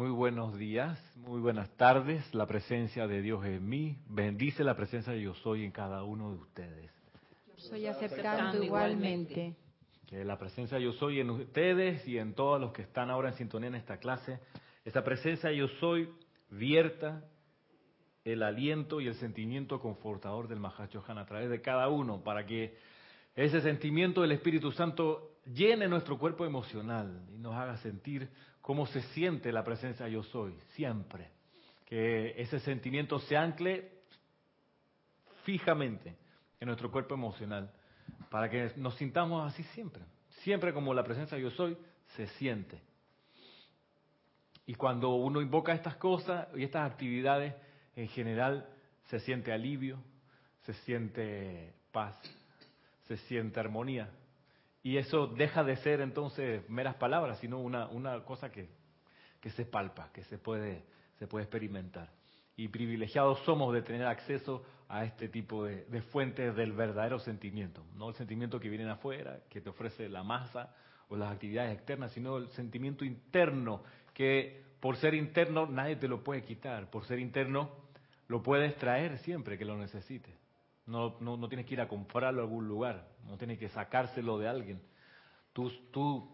Muy buenos días, muy buenas tardes. La presencia de Dios en mí. Bendice la presencia de yo soy en cada uno de ustedes. Soy aceptando igualmente. Que la presencia de yo soy en ustedes y en todos los que están ahora en sintonía en esta clase. Esa presencia de yo soy vierta el aliento y el sentimiento confortador del Mahacho Han a través de cada uno para que ese sentimiento del Espíritu Santo llene nuestro cuerpo emocional y nos haga sentir cómo se siente la presencia yo soy, siempre. Que ese sentimiento se ancle fijamente en nuestro cuerpo emocional, para que nos sintamos así siempre, siempre como la presencia yo soy se siente. Y cuando uno invoca estas cosas y estas actividades, en general se siente alivio, se siente paz, se siente armonía. Y eso deja de ser entonces meras palabras, sino una, una cosa que, que se palpa, que se puede, se puede experimentar. Y privilegiados somos de tener acceso a este tipo de, de fuentes del verdadero sentimiento. No el sentimiento que viene afuera, que te ofrece la masa o las actividades externas, sino el sentimiento interno, que por ser interno nadie te lo puede quitar. Por ser interno lo puedes traer siempre que lo necesites. No, no, no, tienes que ir a comprarlo a algún lugar, no tienes que sacárselo de alguien. Tú, tú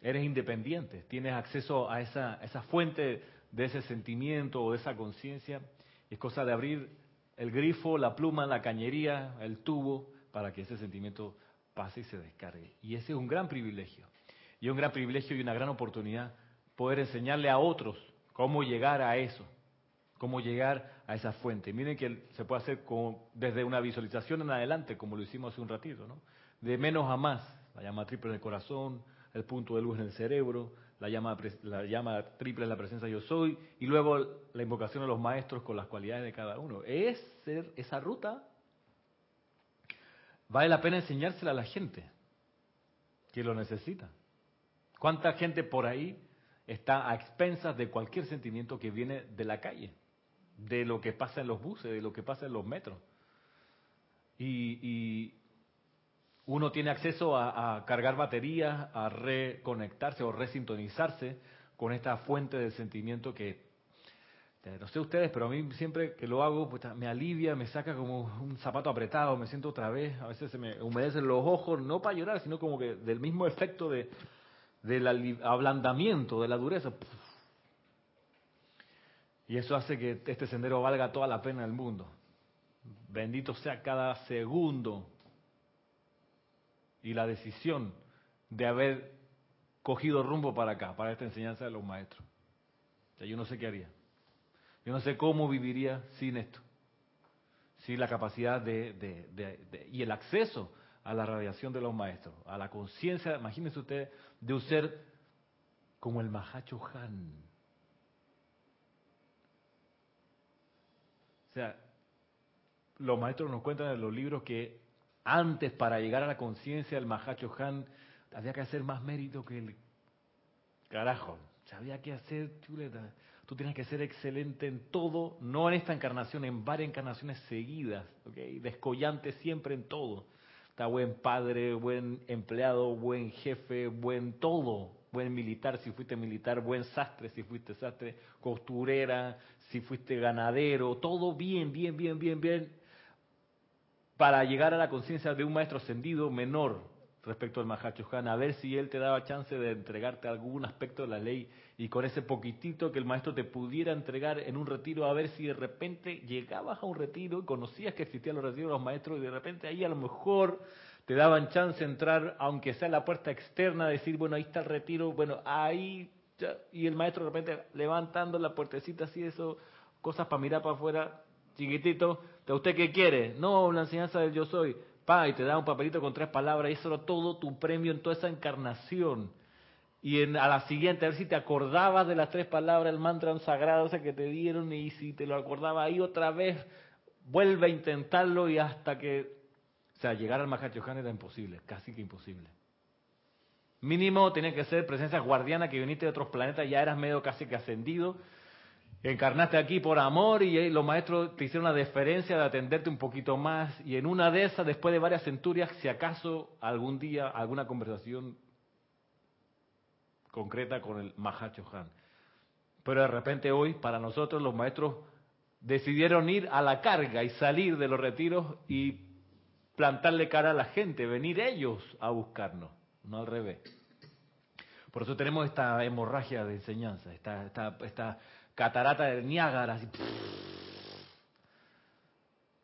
eres independiente, tienes acceso a esa, esa fuente de ese sentimiento o de esa conciencia. Es cosa de abrir el grifo, la pluma, la cañería, el tubo, para que ese sentimiento pase y se descargue. Y ese es un gran privilegio. Y un gran privilegio y una gran oportunidad poder enseñarle a otros cómo llegar a eso cómo llegar a esa fuente. Miren que se puede hacer desde una visualización en adelante, como lo hicimos hace un ratito. De menos a más, la llama triple en el corazón, el punto de luz en el cerebro, la llama, la llama triple en la presencia yo soy, y luego la invocación a los maestros con las cualidades de cada uno. Es esa ruta, vale la pena enseñársela a la gente que lo necesita. ¿Cuánta gente por ahí está a expensas de cualquier sentimiento que viene de la calle? De lo que pasa en los buses, de lo que pasa en los metros. Y, uno tiene acceso a, cargar baterías, a reconectarse o resintonizarse con esta fuente de sentimiento que, no sé ustedes, pero a mí siempre que lo hago, pues, me alivia, me saca como un zapato apretado, me siento otra vez, a veces se me humedecen los ojos, no para llorar, sino como que del mismo efecto de, del ablandamiento, de la dureza. Y eso hace que este sendero valga toda la pena del mundo. Bendito sea cada segundo y la decisión de haber cogido rumbo para acá, para esta enseñanza de los maestros. Yo no sé qué haría. Yo no sé cómo viviría sin esto. Sin la capacidad de, y el acceso a la radiación de los maestros, a la conciencia, imagínense ustedes, de un ser como el Mahacho Han sea, los maestros nos cuentan en los libros que antes para llegar a la conciencia del Mahacho Han había que hacer más mérito que el carajo. Había que hacer, chuleta, tú tienes que ser excelente en todo, no en esta encarnación, en varias encarnaciones seguidas, ¿ok? Descollante siempre en todo. Está buen padre, buen empleado, buen jefe, buen todo, buen militar si fuiste militar, buen sastre si fuiste sastre, costurera si fuiste ganadero, todo bien, bien, bien, bien, bien, para llegar a la conciencia de un maestro ascendido menor respecto al Mahacho Han, a ver si él te daba chance de entregarte algún aspecto de la ley y con ese poquitito que el maestro te pudiera entregar en un retiro, a ver si de repente llegabas a un retiro y conocías que existían los retiros de los maestros y de repente ahí a lo mejor te daban chance de entrar, aunque sea la puerta externa, decir, bueno, ahí está el retiro, bueno, ahí, y el maestro de repente levantando la puertecita así, eso, cosas para mirar para afuera, chiquitito, ¿de usted qué quiere? No, la enseñanza del yo soy, pa, y te da un papelito con tres palabras, y eso era todo tu premio en toda esa encarnación. Y en, a la siguiente, a ver si te acordabas de las tres palabras, el mantra sagrado ese que te dieron, y si te lo acordaba ahí otra vez, vuelve a intentarlo y hasta que o sea, llegar al Mahachohan era imposible, casi que imposible. Mínimo tenía que ser presencia guardiana que viniste de otros planetas, ya eras medio casi que ascendido. Encarnaste aquí por amor y los maestros te hicieron la deferencia de atenderte un poquito más. Y en una de esas, después de varias centurias, si acaso algún día alguna conversación concreta con el Mahachohan. Pero de repente hoy, para nosotros, los maestros decidieron ir a la carga y salir de los retiros y plantarle cara a la gente, venir ellos a buscarnos, no al revés. Por eso tenemos esta hemorragia de enseñanza, esta, esta, esta catarata de Niágara,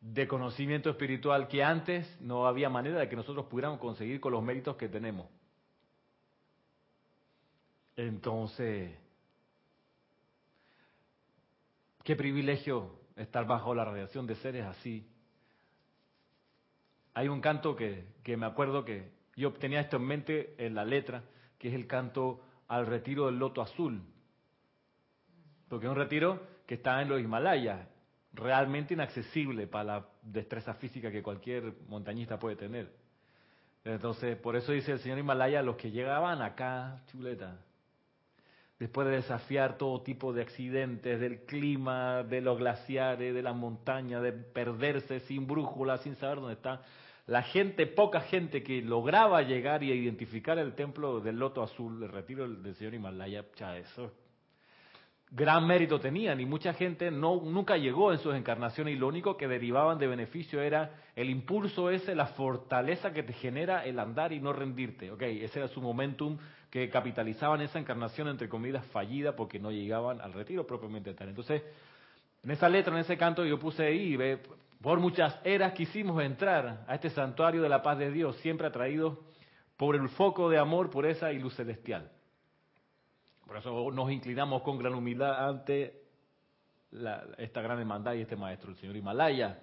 de conocimiento espiritual que antes no había manera de que nosotros pudiéramos conseguir con los méritos que tenemos. Entonces, qué privilegio estar bajo la radiación de seres así. Hay un canto que, que me acuerdo que yo tenía esto en mente en la letra, que es el canto al retiro del loto azul. Porque es un retiro que está en los Himalayas, realmente inaccesible para la destreza física que cualquier montañista puede tener. Entonces, por eso dice el señor Himalaya, los que llegaban acá, chuleta, después de desafiar todo tipo de accidentes, del clima, de los glaciares, de las montañas, de perderse sin brújula, sin saber dónde está, la gente, poca gente que lograba llegar y identificar el templo del Loto Azul, el retiro del señor Himalaya, ya eso gran mérito tenían. Y mucha gente no nunca llegó en sus encarnaciones. Y lo único que derivaban de beneficio era el impulso ese, la fortaleza que te genera el andar y no rendirte. Ok, ese era su momentum que capitalizaban esa encarnación entre comillas fallida porque no llegaban al retiro propiamente tal. Entonces, en esa letra, en ese canto yo puse ahí, por muchas eras quisimos entrar a este santuario de la paz de Dios, siempre atraídos por el foco de amor, por esa y luz celestial. Por eso nos inclinamos con gran humildad ante esta gran hermandad y este maestro, el señor Himalaya.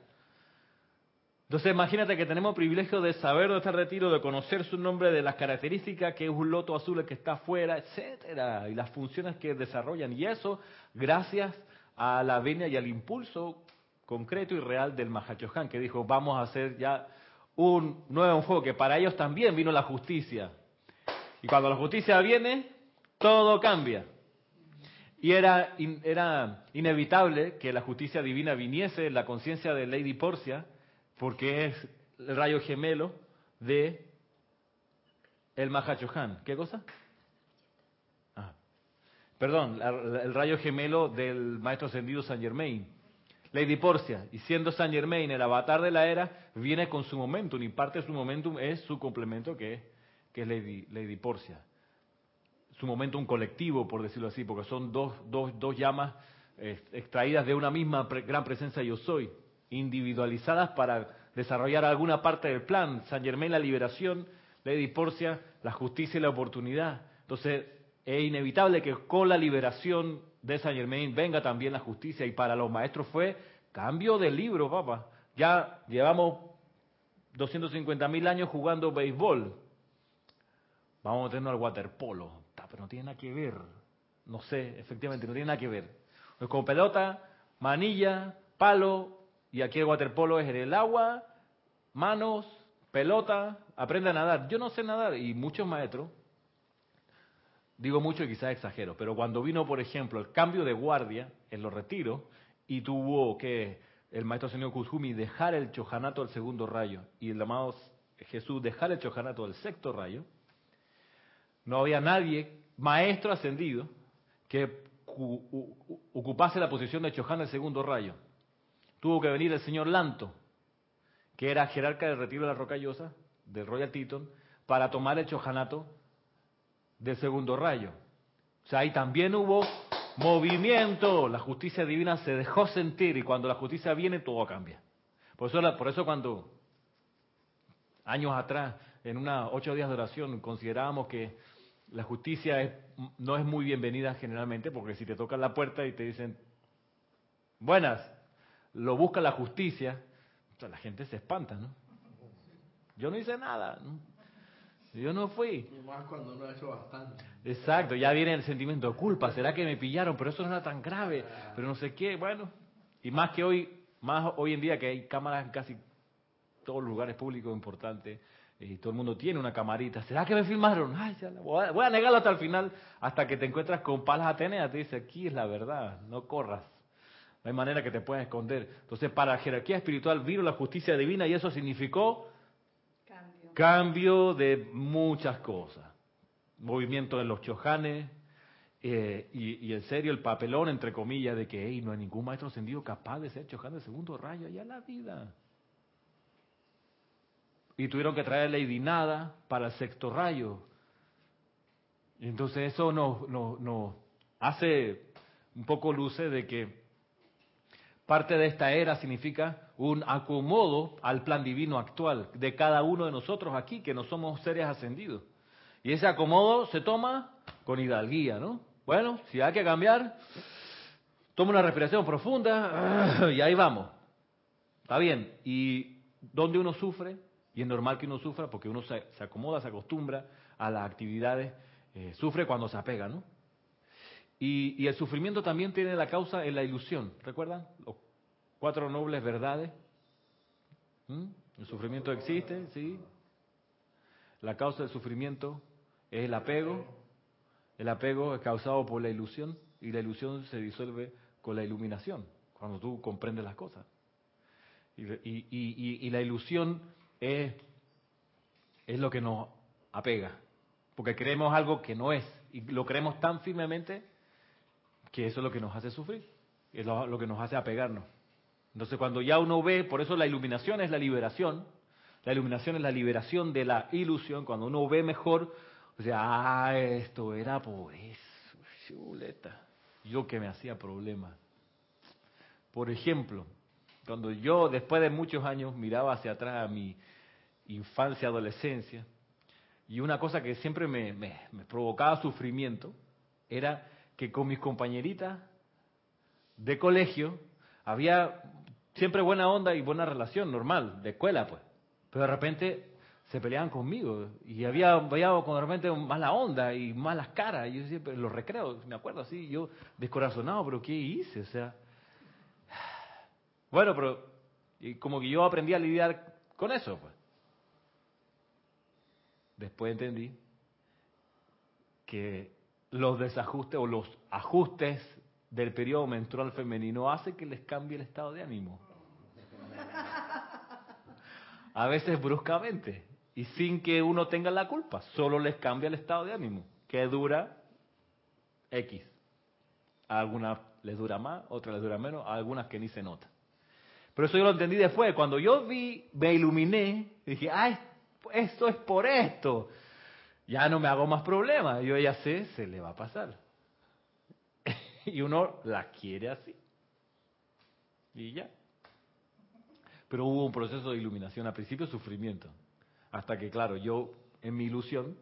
Entonces imagínate que tenemos privilegio de saber de este retiro, de conocer su nombre, de las características que es un loto azul que está afuera, etcétera, y las funciones que desarrollan. Y eso gracias a la venia y al impulso concreto y real del Mahachohan, que dijo, vamos a hacer ya un nuevo enfoque. Para ellos también vino la justicia. Y cuando la justicia viene, todo cambia. Y era, era inevitable que la justicia divina viniese en la conciencia de Lady Porcia, porque es el rayo gemelo de el Mahachohan. ¿Qué cosa? Ah. Perdón, el rayo gemelo del maestro ascendido San Germain. Lady Porcia, y siendo San Germain el avatar de la era, viene con su momentum, y parte de su momentum es su complemento que, que es Lady, Lady Porcia su momento un colectivo, por decirlo así, porque son dos, dos, llamas eh, extraídas de una misma gran presencia yo soy, individualizadas para desarrollar alguna parte del plan. San Germain la liberación, Lady Porcia la justicia y la oportunidad. Entonces es inevitable que con la liberación de San Germain venga también la justicia y para los maestros fue cambio de libro, papá. Ya llevamos 250 mil años jugando béisbol. Vamos a meternos al waterpolo pero no tiene nada que ver. No sé, efectivamente, no tiene nada que ver. Es con pelota, manilla, palo, y aquí el waterpolo es en el agua, manos, pelota, aprende a nadar. Yo no sé nadar, y muchos maestros, digo mucho y quizás exagero, pero cuando vino, por ejemplo, el cambio de guardia en los retiros, y tuvo que el maestro señor Kuzumi dejar el chojanato del segundo rayo, y el amado Jesús dejar el chojanato del sexto rayo, no había nadie maestro ascendido que ocupase la posición de Chohan el segundo rayo. Tuvo que venir el señor Lanto, que era jerarca del retiro de la rocallosa, del Royal Teton, para tomar el chojanato del segundo rayo. O sea, ahí también hubo movimiento, la justicia divina se dejó sentir y cuando la justicia viene todo cambia. Por eso, por eso cuando años atrás, en una ocho días de oración, considerábamos que la justicia no es muy bienvenida generalmente, porque si te tocan la puerta y te dicen, buenas, lo busca la justicia, la gente se espanta, ¿no? Yo no hice nada, ¿no? Yo no fui. Y más cuando no ha hecho bastante. Exacto, ya viene el sentimiento de culpa, ¿será que me pillaron? Pero eso no era tan grave, pero no sé qué, bueno. Y más que hoy, más hoy en día que hay cámaras en casi todos los lugares públicos importantes, y todo el mundo tiene una camarita. ¿Será que me filmaron? Ay, voy, a, negarlo hasta el final, hasta que te encuentras con Palas Atenea. Te dice, aquí es la verdad, no corras. No hay manera que te puedas esconder. Entonces, para la jerarquía espiritual vino la justicia divina y eso significó cambio, cambio de muchas cosas. Movimiento en los chojanes Eh, y, y en serio, el papelón, entre comillas, de que hey, no hay ningún maestro ascendido capaz de ser chocando el segundo rayo allá en la vida. Y tuvieron que traer Lady Nada para el sexto rayo. Y entonces eso nos, nos, nos hace un poco luce de que parte de esta era significa un acomodo al plan divino actual de cada uno de nosotros aquí, que no somos seres ascendidos. Y ese acomodo se toma con hidalguía, ¿no? Bueno, si hay que cambiar, toma una respiración profunda y ahí vamos. Está bien. ¿Y dónde uno sufre? Y es normal que uno sufra porque uno se, se acomoda, se acostumbra a las actividades, eh, sufre cuando se apega, ¿no? Y, y, el sufrimiento también tiene la causa en la ilusión. ¿Recuerdan? Los cuatro nobles verdades. ¿Mm? El sufrimiento existe, sí. La causa del sufrimiento es el apego. El apego es causado por la ilusión y la ilusión se disuelve con la iluminación, cuando tú comprendes las cosas. Y, y, y, y la ilusión es, es lo que nos apega, porque creemos algo que no es, y lo creemos tan firmemente que eso es lo que nos hace sufrir, es lo, lo, que nos hace apegarnos. Entonces cuando ya uno ve, por eso la iluminación es la liberación, la iluminación es la liberación de la ilusión, cuando uno ve mejor, o sea, ah, esto era por eso, chuleta, yo que me hacía problema. Por ejemplo, cuando yo después de muchos años miraba hacia atrás a mi infancia, adolescencia, y una cosa que siempre me, me, me provocaba sufrimiento era que con mis compañeritas de colegio había siempre buena onda y buena relación, normal, de escuela, pues. Pero de repente se peleaban conmigo y había, había con de repente mala onda y malas caras. Yo siempre, los recreos, me acuerdo así, yo descorazonado, pero ¿qué hice? O sea, bueno, pero y como que yo aprendí a lidiar con eso, pues. Después entendí que los desajustes o los ajustes del periodo menstrual femenino hace que les cambie el estado de ánimo. A veces bruscamente y sin que uno tenga la culpa, solo les cambia el estado de ánimo, que dura X. A algunas les dura más, otras les dura menos, a algunas que ni se nota. Pero eso yo lo entendí después, cuando yo vi, me iluminé, dije, ay, esto es por esto ya no me hago más problemas, yo ya sé, se le va a pasar. y uno la quiere así. Y ya. Pero hubo un proceso de iluminación, al principio sufrimiento, hasta que, claro, yo en mi ilusión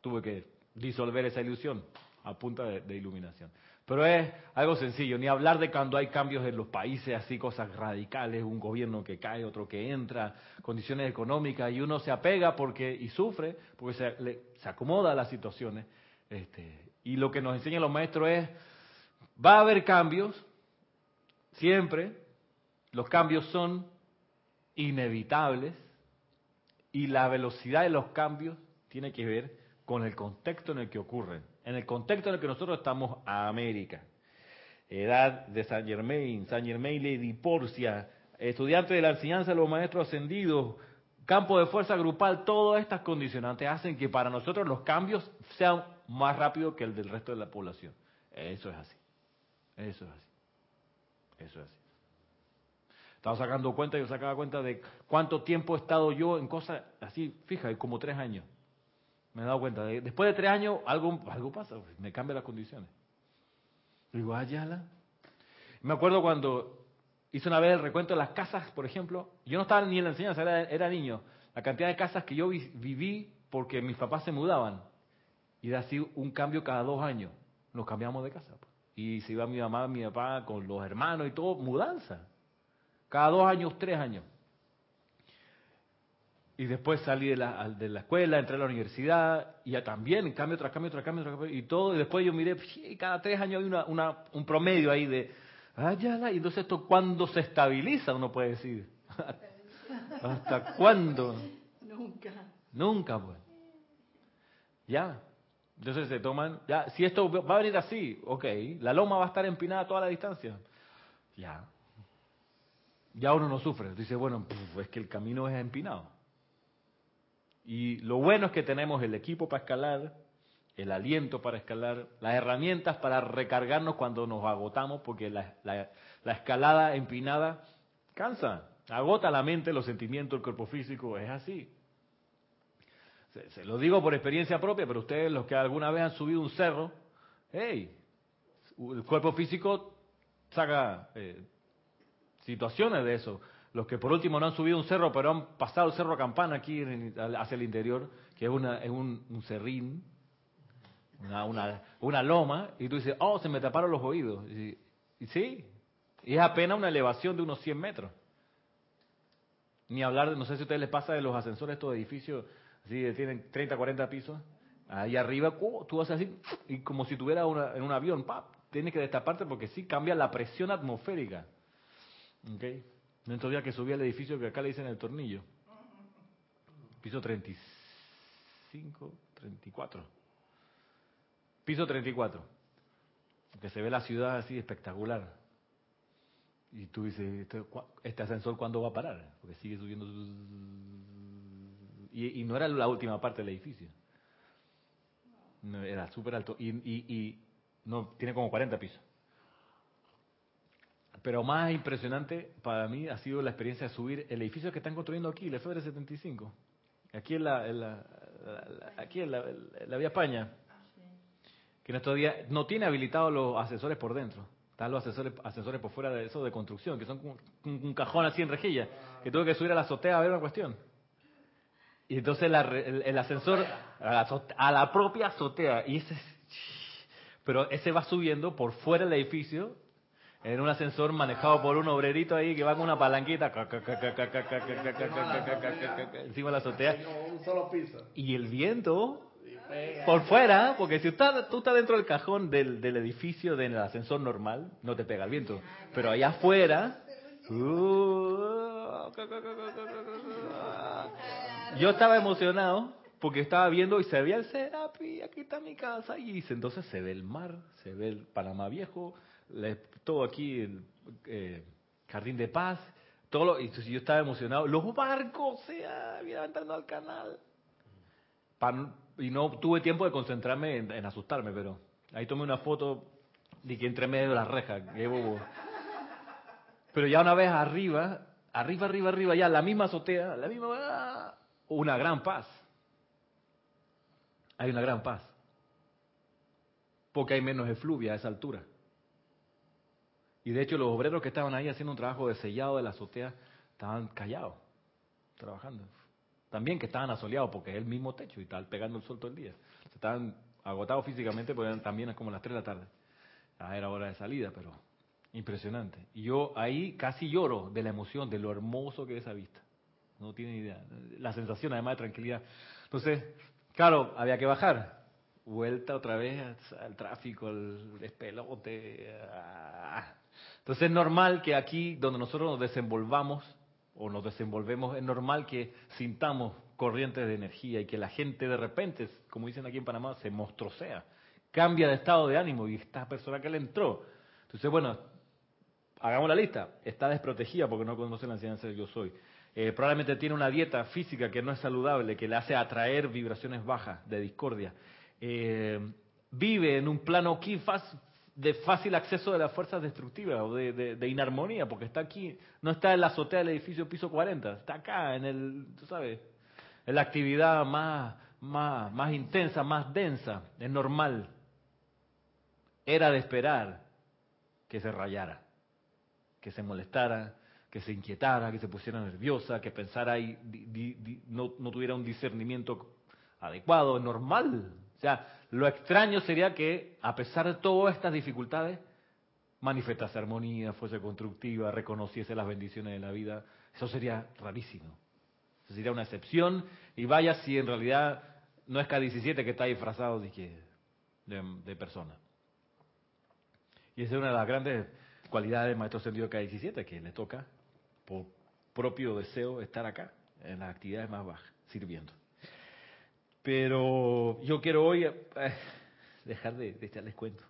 tuve que disolver esa ilusión a punta de, de iluminación. Pero es algo sencillo, ni hablar de cuando hay cambios en los países, así cosas radicales, un gobierno que cae, otro que entra, condiciones económicas, y uno se apega porque y sufre porque se, le, se acomoda a las situaciones. Este, y lo que nos enseñan los maestros es, va a haber cambios, siempre, los cambios son inevitables, y la velocidad de los cambios tiene que ver con el contexto en el que ocurren en el contexto en el que nosotros estamos América. Edad de San Germain, San Germain Lady Porcia, estudiante de la enseñanza de los maestros ascendidos, campo de fuerza grupal, todas estas condicionantes hacen que para nosotros los cambios sean más rápidos que el del resto de la población. Eso es así. Eso es así. Eso es así. Estaba sacando cuenta, yo sacaba cuenta de cuánto tiempo he estado yo en cosas así, fija, como tres años. Me he dado cuenta. De, después de tres años, algo, algo pasa, me cambian las condiciones. Digo, ayala. Me acuerdo cuando hice una vez el recuento de las casas, por ejemplo. Yo no estaba ni en la enseñanza, era, niño. La cantidad de casas que yo vi, viví porque mis papás se mudaban. Y era así un cambio cada dos años. Nos cambiamos de casa. Y se iba mi mamá, mi papá con los hermanos y todo, mudanza. Cada dos años, tres años. Y después salí de la, de la escuela, entré a la universidad, y ya también, cambio tras cambio, tras cambio, tras cambio, y todo. Y después yo miré, y cada tres años hay una, una, un promedio ahí de, ah, ya, y entonces esto, ¿cuándo se estabiliza? Uno puede decir. ¿Hasta cuándo? Nunca. Nunca, pues. Ya. Entonces se toman, ya, si esto va a venir así, ok, la loma va a estar empinada toda la distancia. Ya. Ya uno no sufre. Dice, bueno, es que el camino es empinado. Y lo bueno es que tenemos el equipo para escalar, el aliento para escalar, las herramientas para recargarnos cuando nos agotamos, porque la, la escalada empinada cansa, agota la mente, los sentimientos, el cuerpo físico, es así. Se, lo digo por experiencia propia, pero ustedes los que alguna vez han subido un cerro, hey, el cuerpo físico saca eh, situaciones de eso. Los que por último no han subido un cerro, pero han pasado el cerro Campana aquí hacia el interior, que es, una, es un, un cerrín, una, una, una, loma, y tú dices, oh, se me taparon los oídos. Y, y sí, y es apenas una elevación de unos 100 metros. Ni hablar, no sé si a ustedes les pasa de los ascensores estos edificios Sí, tienen 30, 40 pisos. Ahí arriba, uh, tú vas así, y como si tuviera una, en un avión, ¡pap! Tienes que destaparte porque sí cambia la presión atmosférica. ¿Ok? Dentro día que subí al edificio que acá le dicen el tornillo. Piso 35, 34. Piso 34. Que se ve la ciudad así espectacular. Y tú dices, ¿este, este ascensor cuándo va a parar? Porque sigue subiendo y, no era la última parte del edificio. era súper alto. Y, y, no tiene como 40 pisos. Pero más impresionante para mí ha sido la experiencia de subir el edificio que están construyendo aquí, el FEDER 75. Aquí en la, en la, aquí en la, Vía España. Que estos días no tiene habilitados los asesores por dentro. Están los asesores, asesores por fuera de eso de construcción, que son un, un cajón así en rejilla. Que tuve que subir a la azotea a ver una cuestión. Y entonces el, ascensor a la, propia azotea. Y ese, pero ese va subiendo por fuera del edificio en un ascensor manejado por un obrerito ahí que va con una palanquita encima de la azotea. Y el viento por fuera, porque si tú estás dentro del cajón del, del edificio del ascensor normal, no te pega el viento. Pero allá afuera... Yo estaba emocionado porque estaba viendo y se veía el Serapi, aquí está mi casa, y entonces se ve el mar, se ve el Panamá Viejo, todo aquí, el eh, Jardín de Paz, todo lo, y yo estaba emocionado, los barcos, se sea, entrando al canal. y no tuve tiempo de concentrarme en, asustarme, pero ahí tomé una foto de que entre medio de las rejas, qué bobo. Pero ya una vez arriba, arriba, arriba, arriba, ya la misma azotea, la misma una gran paz. Hay una gran paz. Porque hay menos efluvia a esa altura. Y de hecho los obreros que estaban ahí haciendo un trabajo de sellado de la azotea estaban callados, trabajando. También que estaban asoleados porque es el mismo techo y estaban pegando el sol todo el día. Estaban agotados físicamente porque también es como las 3 de la tarde. Ya era hora de salida, pero impresionante. Y yo ahí casi lloro de la emoción, de lo hermoso que es esa vista no tiene idea. La sensación además de tranquilidad. Entonces, claro, había que bajar. Vuelta otra vez al tráfico, al despelote. Entonces es normal que aquí, donde nosotros nos desenvolvamos o nos desenvolvemos, es normal que sintamos corrientes de energía y que la gente de repente, como dicen aquí en Panamá, se mostrosea, cambia de estado de ánimo y esta persona que le entró. Entonces, bueno, hagamos la lista. Está desprotegida porque no conoce la enseñanza de yo soy. Eh, probablemente tiene una dieta física que no es saludable, que le hace atraer vibraciones bajas de discordia. Eh, vive en un plano aquí de fácil acceso de las fuerzas destructivas o de, inarmonía, porque está aquí, no está en la azotea del edificio piso 40, está acá en el, tú sabes, en la actividad más, más, más intensa, más densa, es normal. Era de esperar que se rayara, que se molestara, que se inquietara, que se pusiera nerviosa, que pensara y no, no, tuviera un discernimiento adecuado, normal. O sea, lo extraño sería que, a pesar de todas estas dificultades, manifestase armonía, fuese constructiva, reconociese las bendiciones de la vida. Eso sería rarísimo. Eso sería una excepción. Y vaya si en realidad no es K-17 que está disfrazado de, persona. Y esa es una de las grandes cualidades del maestro sentido K-17, que le toca por propio deseo estar acá, en las actividades más bajas, sirviendo. Pero yo quiero hoy eh, dejar de, echarles cuento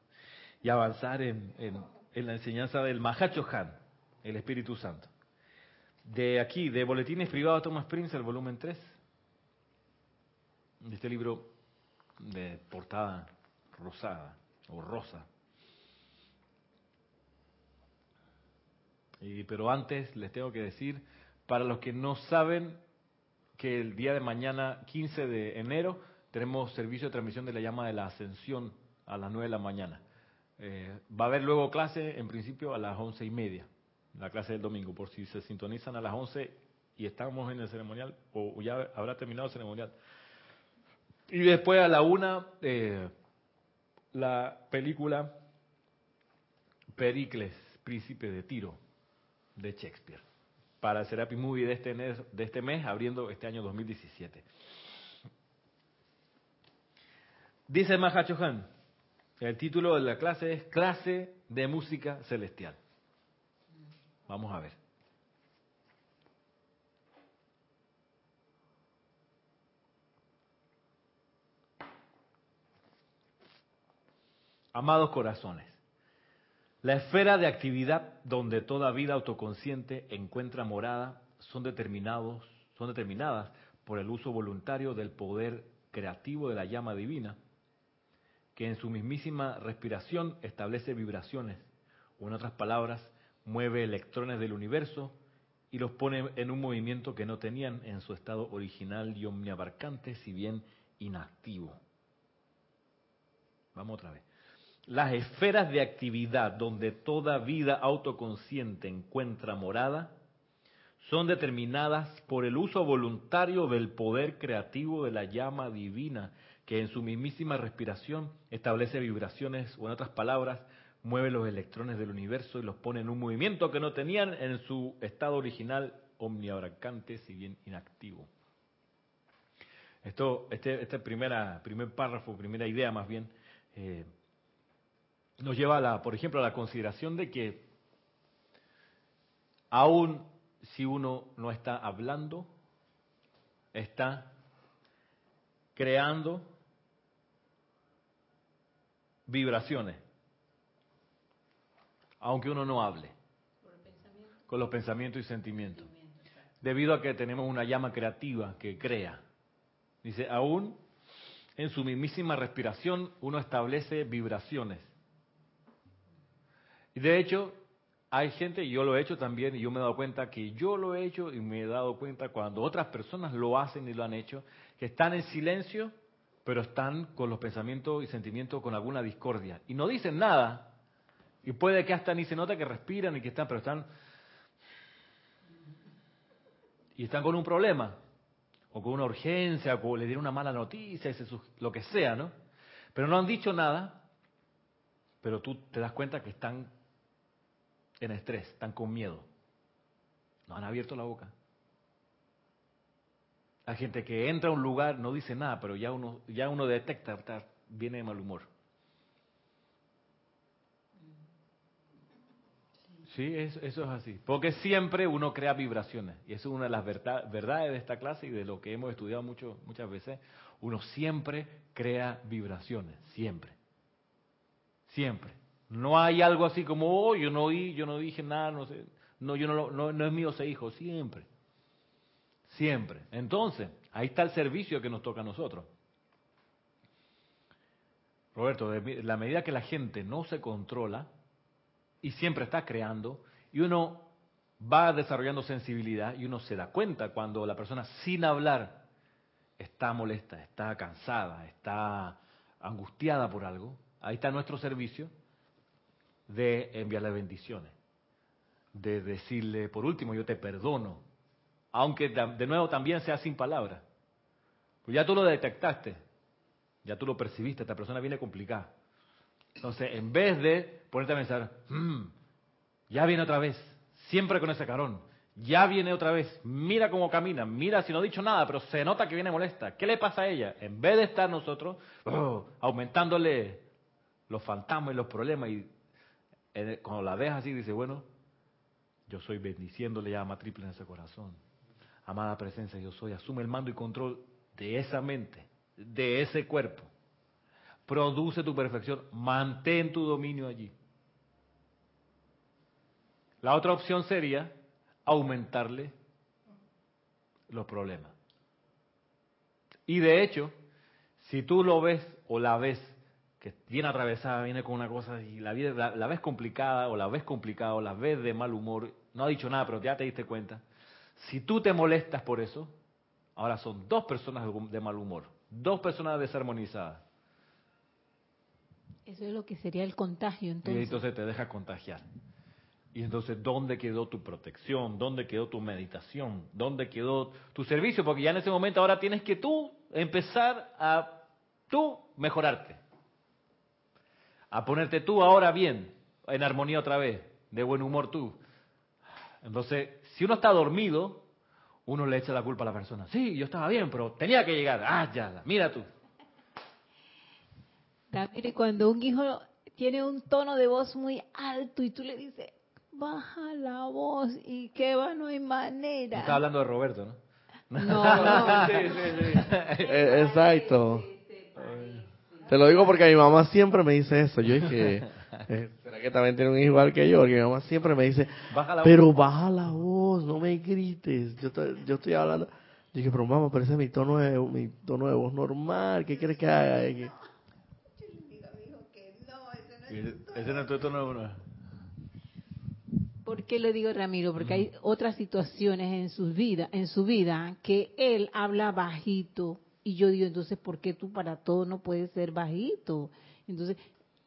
y avanzar en, la enseñanza del Mahacho Han, el Espíritu Santo. De aquí, de Boletines Privados Thomas Prince, el volumen 3, de este libro de portada rosada o rosa. Pero antes les tengo que decir, para los que no saben, que el día de mañana, 15 de enero, tenemos servicio de transmisión de la llama de la ascensión a las 9 de la mañana. Eh, va a haber luego clase, en principio, a las once y media, la clase del domingo, por si se sintonizan a las 11 y estamos en el ceremonial, o ya habrá terminado el ceremonial. Y después a la una, eh, la película Pericles, Príncipe de Tiro, de Shakespeare, para Serapi Movie de este, mes, de este mes, abriendo este año 2017. Dice Mahachohan, el título de la clase es Clase de Música Celestial. Vamos a ver. Amados corazones, la esfera de actividad donde toda vida autoconsciente encuentra morada son determinados, son determinadas por el uso voluntario del poder creativo de la llama divina, que en su mismísima respiración establece vibraciones, o en otras palabras, mueve electrones del universo y los pone en un movimiento que no tenían en su estado original y omniabarcante, si bien inactivo. Vamos otra vez. Las esferas de actividad donde toda vida autoconsciente encuentra morada son determinadas por el uso voluntario del poder creativo de la llama divina, que en su mismísima respiración establece vibraciones, o en otras palabras, mueve los electrones del universo y los pone en un movimiento que no tenían en su estado original omniabarcante, si bien inactivo. Esto, este, este primer párrafo, primera idea más bien, eh, nos lleva, a la, por ejemplo, a la consideración de que aún si uno no está hablando, está creando vibraciones, aunque uno no hable, con los pensamientos y sentimientos, debido a que tenemos una llama creativa que crea. Dice, aún en su mismísima respiración uno establece vibraciones de hecho, hay gente, y yo lo he hecho también, y yo me he dado cuenta que yo lo he hecho y me he dado cuenta cuando otras personas lo hacen y lo han hecho, que están en silencio, pero están con los pensamientos y sentimientos con alguna discordia. Y no dicen nada. Y puede que hasta ni se nota que respiran y que están, pero están... Y están con un problema, o con una urgencia, o le dieron una mala noticia, lo que sea, ¿no? Pero no han dicho nada, pero tú te das cuenta que están en estrés, están con miedo. No han abierto la boca. Hay gente que entra a un lugar, no dice nada, pero ya uno, ya uno detecta, viene de mal humor. Sí, eso, es así. Porque siempre uno crea vibraciones. Y eso es una de las verdades de esta clase y de lo que hemos estudiado muchas veces. Uno siempre crea vibraciones. Siempre. Siempre. No hay algo así como, oh, yo no oí, yo no dije nada, no sé. No, yo no, no, no es mío ese hijo, siempre. Siempre. Entonces, ahí está el servicio que nos toca a nosotros. Roberto, la medida que la gente no se controla y siempre está creando, y uno va desarrollando sensibilidad y uno se da cuenta cuando la persona sin hablar está molesta, está cansada, está angustiada por algo, ahí está nuestro servicio de enviarle bendiciones, de decirle, por último, yo te perdono, aunque de nuevo también sea sin palabras. Pues ya tú lo detectaste, ya tú lo percibiste, esta persona viene complicada. Entonces, en vez de ponerte a pensar, hmm, ya viene otra vez, siempre con ese carón, ya viene otra vez, mira cómo camina, mira si no ha dicho nada, pero se nota que viene molesta, ¿qué le pasa a ella? En vez de estar nosotros oh, aumentándole los fantasmas y los problemas y cuando la ves así, dice, bueno, yo soy bendiciéndole llama triple en ese corazón. Amada presencia, yo soy. Asume el mando y control de esa mente, de ese cuerpo. Produce tu perfección. Mantén tu dominio allí. La otra opción sería aumentarle los problemas. Y de hecho, Si tú lo ves o la ves que viene atravesada, viene con una cosa y la, vida, la, la ves complicada o la ves complicada o la ves de mal humor, no ha dicho nada, pero ya te diste cuenta. Si tú te molestas por eso, ahora son dos personas de- mal humor, dos personas desarmonizadas. Eso es lo que sería el contagio, Y entonces. entonces te deja contagiar. Y entonces, ¿dónde quedó tu protección? ¿Dónde quedó tu meditación? ¿Dónde quedó tu servicio? Porque ya en ese momento ahora tienes que tú empezar a tú mejorarte. A ponerte tú ahora bien, en armonía otra vez, de buen humor tú. Entonces, si uno está dormido, uno le echa la culpa a la persona. Sí, yo estaba bien, pero tenía que llegar. Ah, ya, mira tú. Y cuando un hijo tiene un tono de voz muy alto y tú le dices, baja la voz y que va, no hay manera. Estaba hablando de Roberto, ¿no? No, no. sí, sí, sí. Eh, Exacto. Te lo digo porque mi mamá siempre me dice eso. Yo dije, eh, ¿será que también tiene un hijo igual que yo? Porque mi mamá siempre me dice, Baja la pero voz. baja la voz, no me grites. Yo, estoy- yo estoy hablando. Dije, pero mamá, pero ese es mi tono de, mi tono de voz normal. ¿Qué quieres que haga? Y que- Ese no es tu tono, no. ¿Por qué le digo Ramiro? Porque hay otras situaciones en su vida, en su vida, que él habla bajito y yo digo, entonces, ¿por qué tú para todo no puedes ser bajito? Entonces,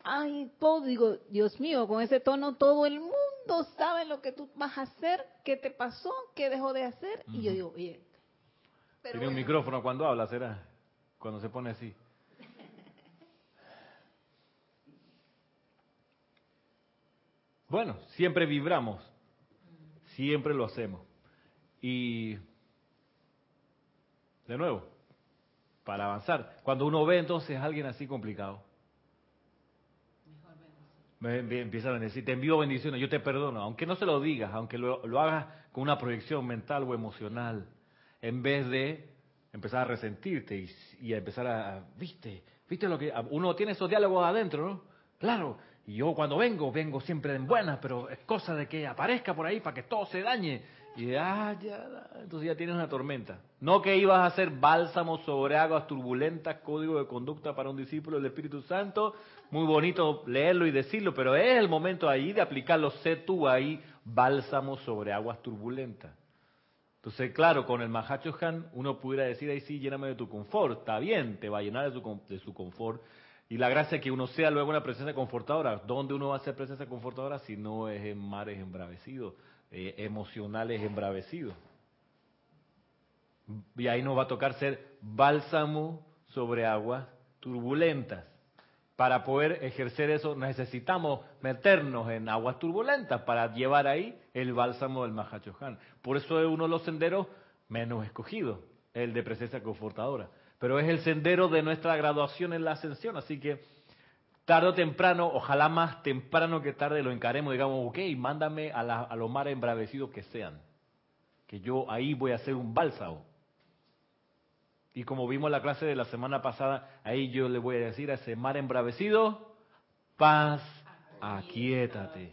ay, todo digo, Dios mío, con ese tono todo el mundo sabe lo que tú vas a hacer, qué te pasó, qué dejó de hacer, y yo digo, oye, pero Tiene un micrófono cuando habla, será. Cuando se pone así. Bueno, siempre vibramos. Siempre lo hacemos. Y de nuevo, para avanzar, cuando uno ve entonces a alguien así complicado, me- empieza a bendecir, te envío bendiciones, yo te perdono, aunque no se lo digas, aunque lo, lo hagas con una proyección mental o emocional, en vez de empezar a resentirte y, y a empezar a, a- viste, viste lo que uno tiene esos diálogos adentro, ¿no? Claro, y yo cuando vengo, vengo siempre en buenas, pero es cosa de que aparezca por ahí para que todo se dañe. Y ah, ya, entonces ya tienes una tormenta. No que ibas a hacer bálsamo sobre aguas turbulentas, código de conducta para un discípulo del Espíritu Santo. Muy bonito leerlo y decirlo, pero es el momento ahí de aplicarlo. Sé tú ahí, bálsamo sobre aguas turbulentas. Entonces, claro, con el Mahacho Han uno pudiera decir ahí sí, lléname de tu confort. Está bien, te va a llenar de, su de su confort. Y la gracia es que uno sea luego una presencia confortadora. ¿Dónde uno va a ser presencia confortadora si no es en mares embravecidos, eh, emocionales embravecidos? Y ahí nos va a tocar ser bálsamo sobre aguas turbulentas. Para poder ejercer eso necesitamos meternos en aguas turbulentas para llevar ahí el bálsamo del Mahachohan. Por eso es uno de los senderos menos escogidos, el de presencia confortadora. Pero es el sendero de nuestra graduación en la ascensión, así que tarde o temprano, ojalá más temprano que tarde lo encaremos, digamos, ok, mándame a, la- a los mares embravecidos que sean, que yo ahí voy a hacer un bálsamo. Y como vimos en la clase de la semana pasada, ahí yo le voy a decir a ese mar embravecido, paz, aquíétate.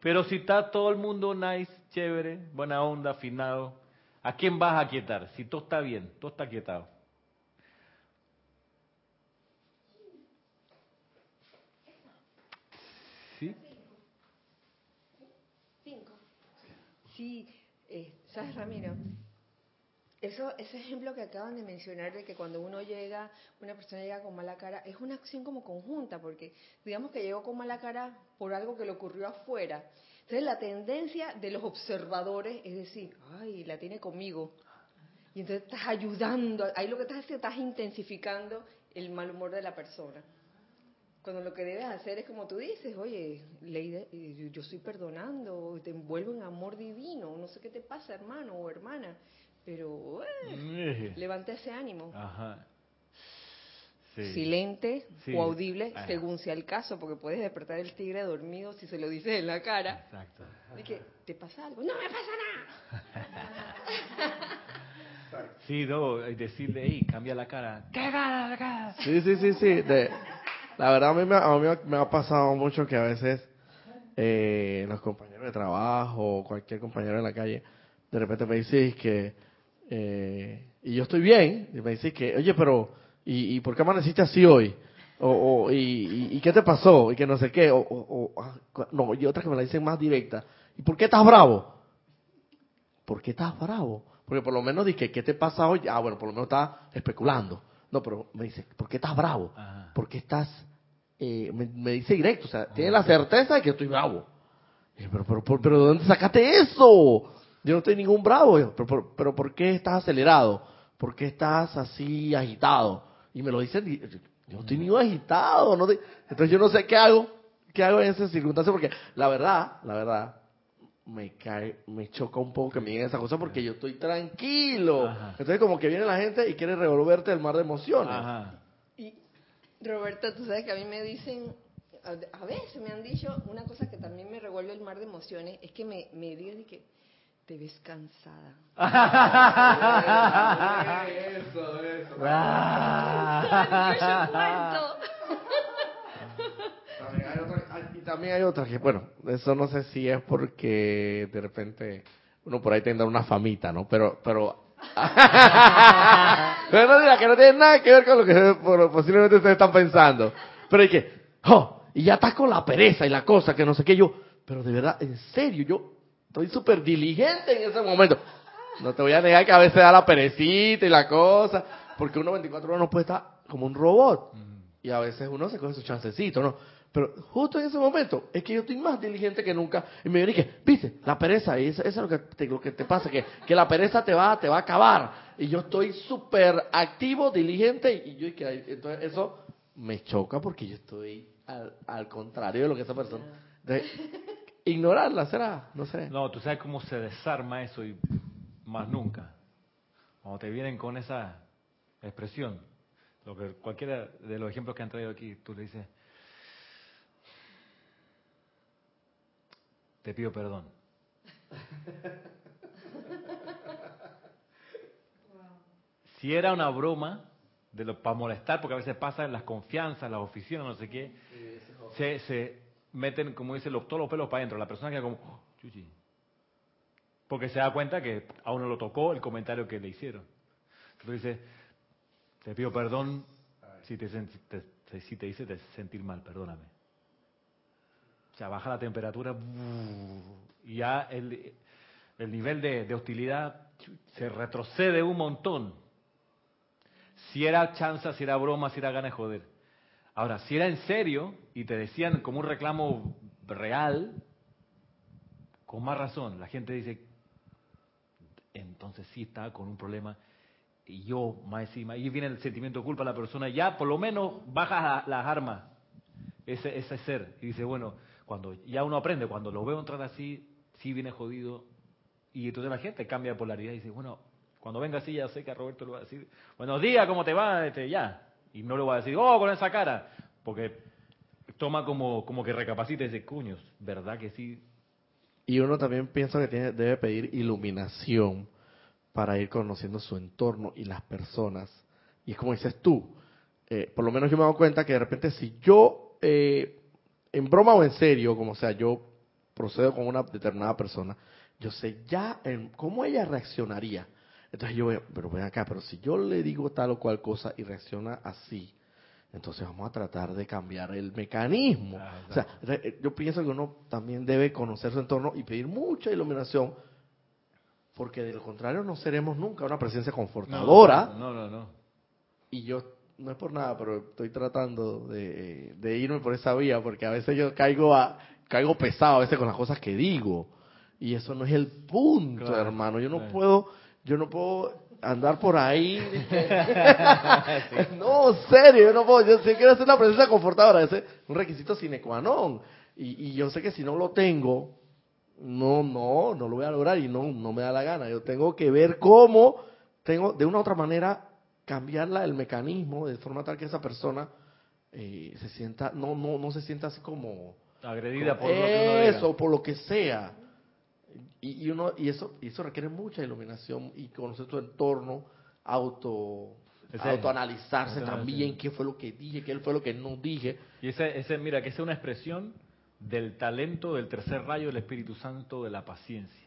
Pero si está todo el mundo nice, chévere, buena onda, afinado, ¿a quién vas a aquietar? Si todo está bien, todo está aquietado. ¿Sí? Cinco. Sí, eh, ¿sabes, Ramiro? Eso, ese ejemplo que acaban de mencionar de que cuando uno llega, una persona llega con mala cara, es una acción como conjunta, porque digamos que llegó con mala cara por algo que le ocurrió afuera. Entonces la tendencia de los observadores es decir, ay, la tiene conmigo. Y entonces estás ayudando, ahí lo que estás haciendo, estás intensificando el mal humor de la persona. Cuando lo que debes hacer es como tú dices, oye, ley de- eh, yo- yo estoy perdonando, te envuelvo en amor divino, no sé qué te pasa, hermano o hermana, pero eh, levanta ese ánimo. Ajá. Sí. Silente Sí. o audible, Ajá. según sea el caso, porque puedes despertar el tigre dormido si se lo dices en la cara. Exacto. De que, ¿te pasa algo? ¡No me pasa nada! Sí, no, y decirle, hey, cambia la cara. ¿Qué cara la cara? Sí, sí, sí, sí. De, la verdad a mí, me, a mí me ha pasado mucho que a veces eh, los compañeros de trabajo o cualquier compañero en la calle de repente me dicen que, eh, y yo estoy bien, y me dicen que, oye, pero ¿Y, y por qué amaneciste así hoy? O, o- y, y- y qué te pasó? Y que no sé qué. O, o- ah, no, y otras que me la dicen más directa. ¿Y por qué estás bravo? ¿Por qué estás bravo? Porque por lo menos dije, ¿qué te pasa hoy? Ah, bueno, por lo menos estás especulando. No, pero me dice, ¿por qué estás bravo? Ajá. ¿Por qué estás...? eh, me, me dice directo, o sea, tiene la certeza de que estoy bravo. Yo, pero, pero, pero, pero ¿de dónde sacaste eso? Yo no estoy ningún bravo. Yo, pero, pero, pero ¿por qué estás acelerado? ¿Por qué estás así agitado? Y me lo dicen, yo, no estoy ni agitado. No te- Entonces yo no sé qué hago, qué hago en esas circunstancias, porque la verdad, la verdad, me cae, me choca un poco que me digan esa cosa porque yo estoy tranquilo. Ajá. Entonces como que viene la gente y quiere revolverte el mar de emociones. Ajá. Roberto, tú sabes que a mí me dicen, a veces me han dicho una cosa que también me revuelve el mar de emociones, es que me, me digan y que te ves cansada. Eso, eso. Ah. También hay hay- y también hay otra que, bueno, eso no sé si es porque de repente uno por ahí tendrá una famita, ¿no? Pero, pero... pero no diga que no tiene nada que ver con lo que posiblemente ustedes están pensando. Pero hay que, oh, y ya estás con la pereza y la cosa, que no sé qué, yo, pero de verdad, en serio, yo estoy súper diligente en ese momento. No te voy a negar que a veces da la perecita y la cosa, porque uno 24 horas no puede estar como un robot. Y a veces uno se coge su chancecito, ¿no? Pero justo en ese momento es que yo estoy más diligente que nunca. Y me dije, viste, la pereza, y eso, es lo que te, lo que te pasa, que, que la pereza te va, te va a acabar. Y yo estoy súper activo, diligente, y yo, y que, entonces eso me choca porque yo estoy al, al contrario de lo que esa persona... de- ignorarla, será, no sé. No, tú sabes cómo se desarma eso y más nunca. Cuando te vienen con esa expresión, lo que cualquiera de los ejemplos que han traído aquí, tú le dices, te pido perdón. Si era una broma, de lo, para molestar, porque a veces pasa en las confianzas, las oficinas, no sé qué, se, se meten, como dicen, los, todos los pelos para adentro. La persona queda como, "Oh, chuchi. Porque se da cuenta que a uno lo tocó el comentario que le hicieron. Entonces dice, te pido perdón si te, si te hice te sentir mal, perdóname. O baja la temperatura y ya el, el nivel de, hostilidad se retrocede un montón. Si era chanza, si era broma, si era ganas de joder. Ahora, si era en serio y te decían como un reclamo real, con más razón, la gente dice, entonces sí estaba con un problema y yo más encima, y viene el sentimiento de culpa a la persona, ya por lo menos baja la- las armas, ese, ese ser, y dice, bueno, cuando ya uno aprende, cuando lo veo entrar así, sí viene jodido, y entonces la gente cambia de polaridad y dice, bueno, cuando venga así ya sé que a Roberto le va a decir, buenos días, ¿cómo te va? Este, ya, y no le va a decir, oh, con esa cara, porque toma como, como que recapacita dice, cuños, ¿verdad que sí? Y uno también piensa que tiene, debe pedir iluminación para ir conociendo su entorno y las personas. Y es como dices tú, eh, por lo menos yo me doy cuenta que de repente si yo, eh, en broma o en serio, como sea, yo procedo con una determinada persona, yo sé ya en cómo ella reaccionaría. Entonces yo veo, pero ven acá, pero si yo le digo tal o cual cosa y reacciona así, entonces vamos a tratar de cambiar el mecanismo. Ah, o sea, re- yo pienso que uno también debe conocer su entorno y pedir mucha iluminación, porque de lo contrario no seremos nunca una presencia confortadora. No, no, no. Y yo, no es por nada, pero estoy tratando de, de irme por esa vía, porque a veces yo caigo, a, caigo pesado a veces con las cosas que digo. Y eso no es el punto, Claro, hermano. Yo no claro. puedo, yo no puedo andar por ahí. no, serio, yo no puedo. Yo sí quiero ser una presencia confortadora, ese es un requisito sine qua non. Y, y yo sé que si no lo tengo, no, no, no lo voy a lograr y no, no me da la gana. Yo tengo que ver cómo, tengo de una u otra manera cambiarla el mecanismo de forma tal que esa persona eh, se sienta, no, no, no se sienta así como Agredida como por lo eso, por lo que sea. Y, y uno y eso y eso requiere mucha iluminación y conocer tu entorno, auto Ese- autoanalizarse ese- también qué fue lo que dije, qué fue lo que no dije. Y ese, ese, mira, que esa es una expresión del talento del tercer rayo del Espíritu Santo de la paciencia.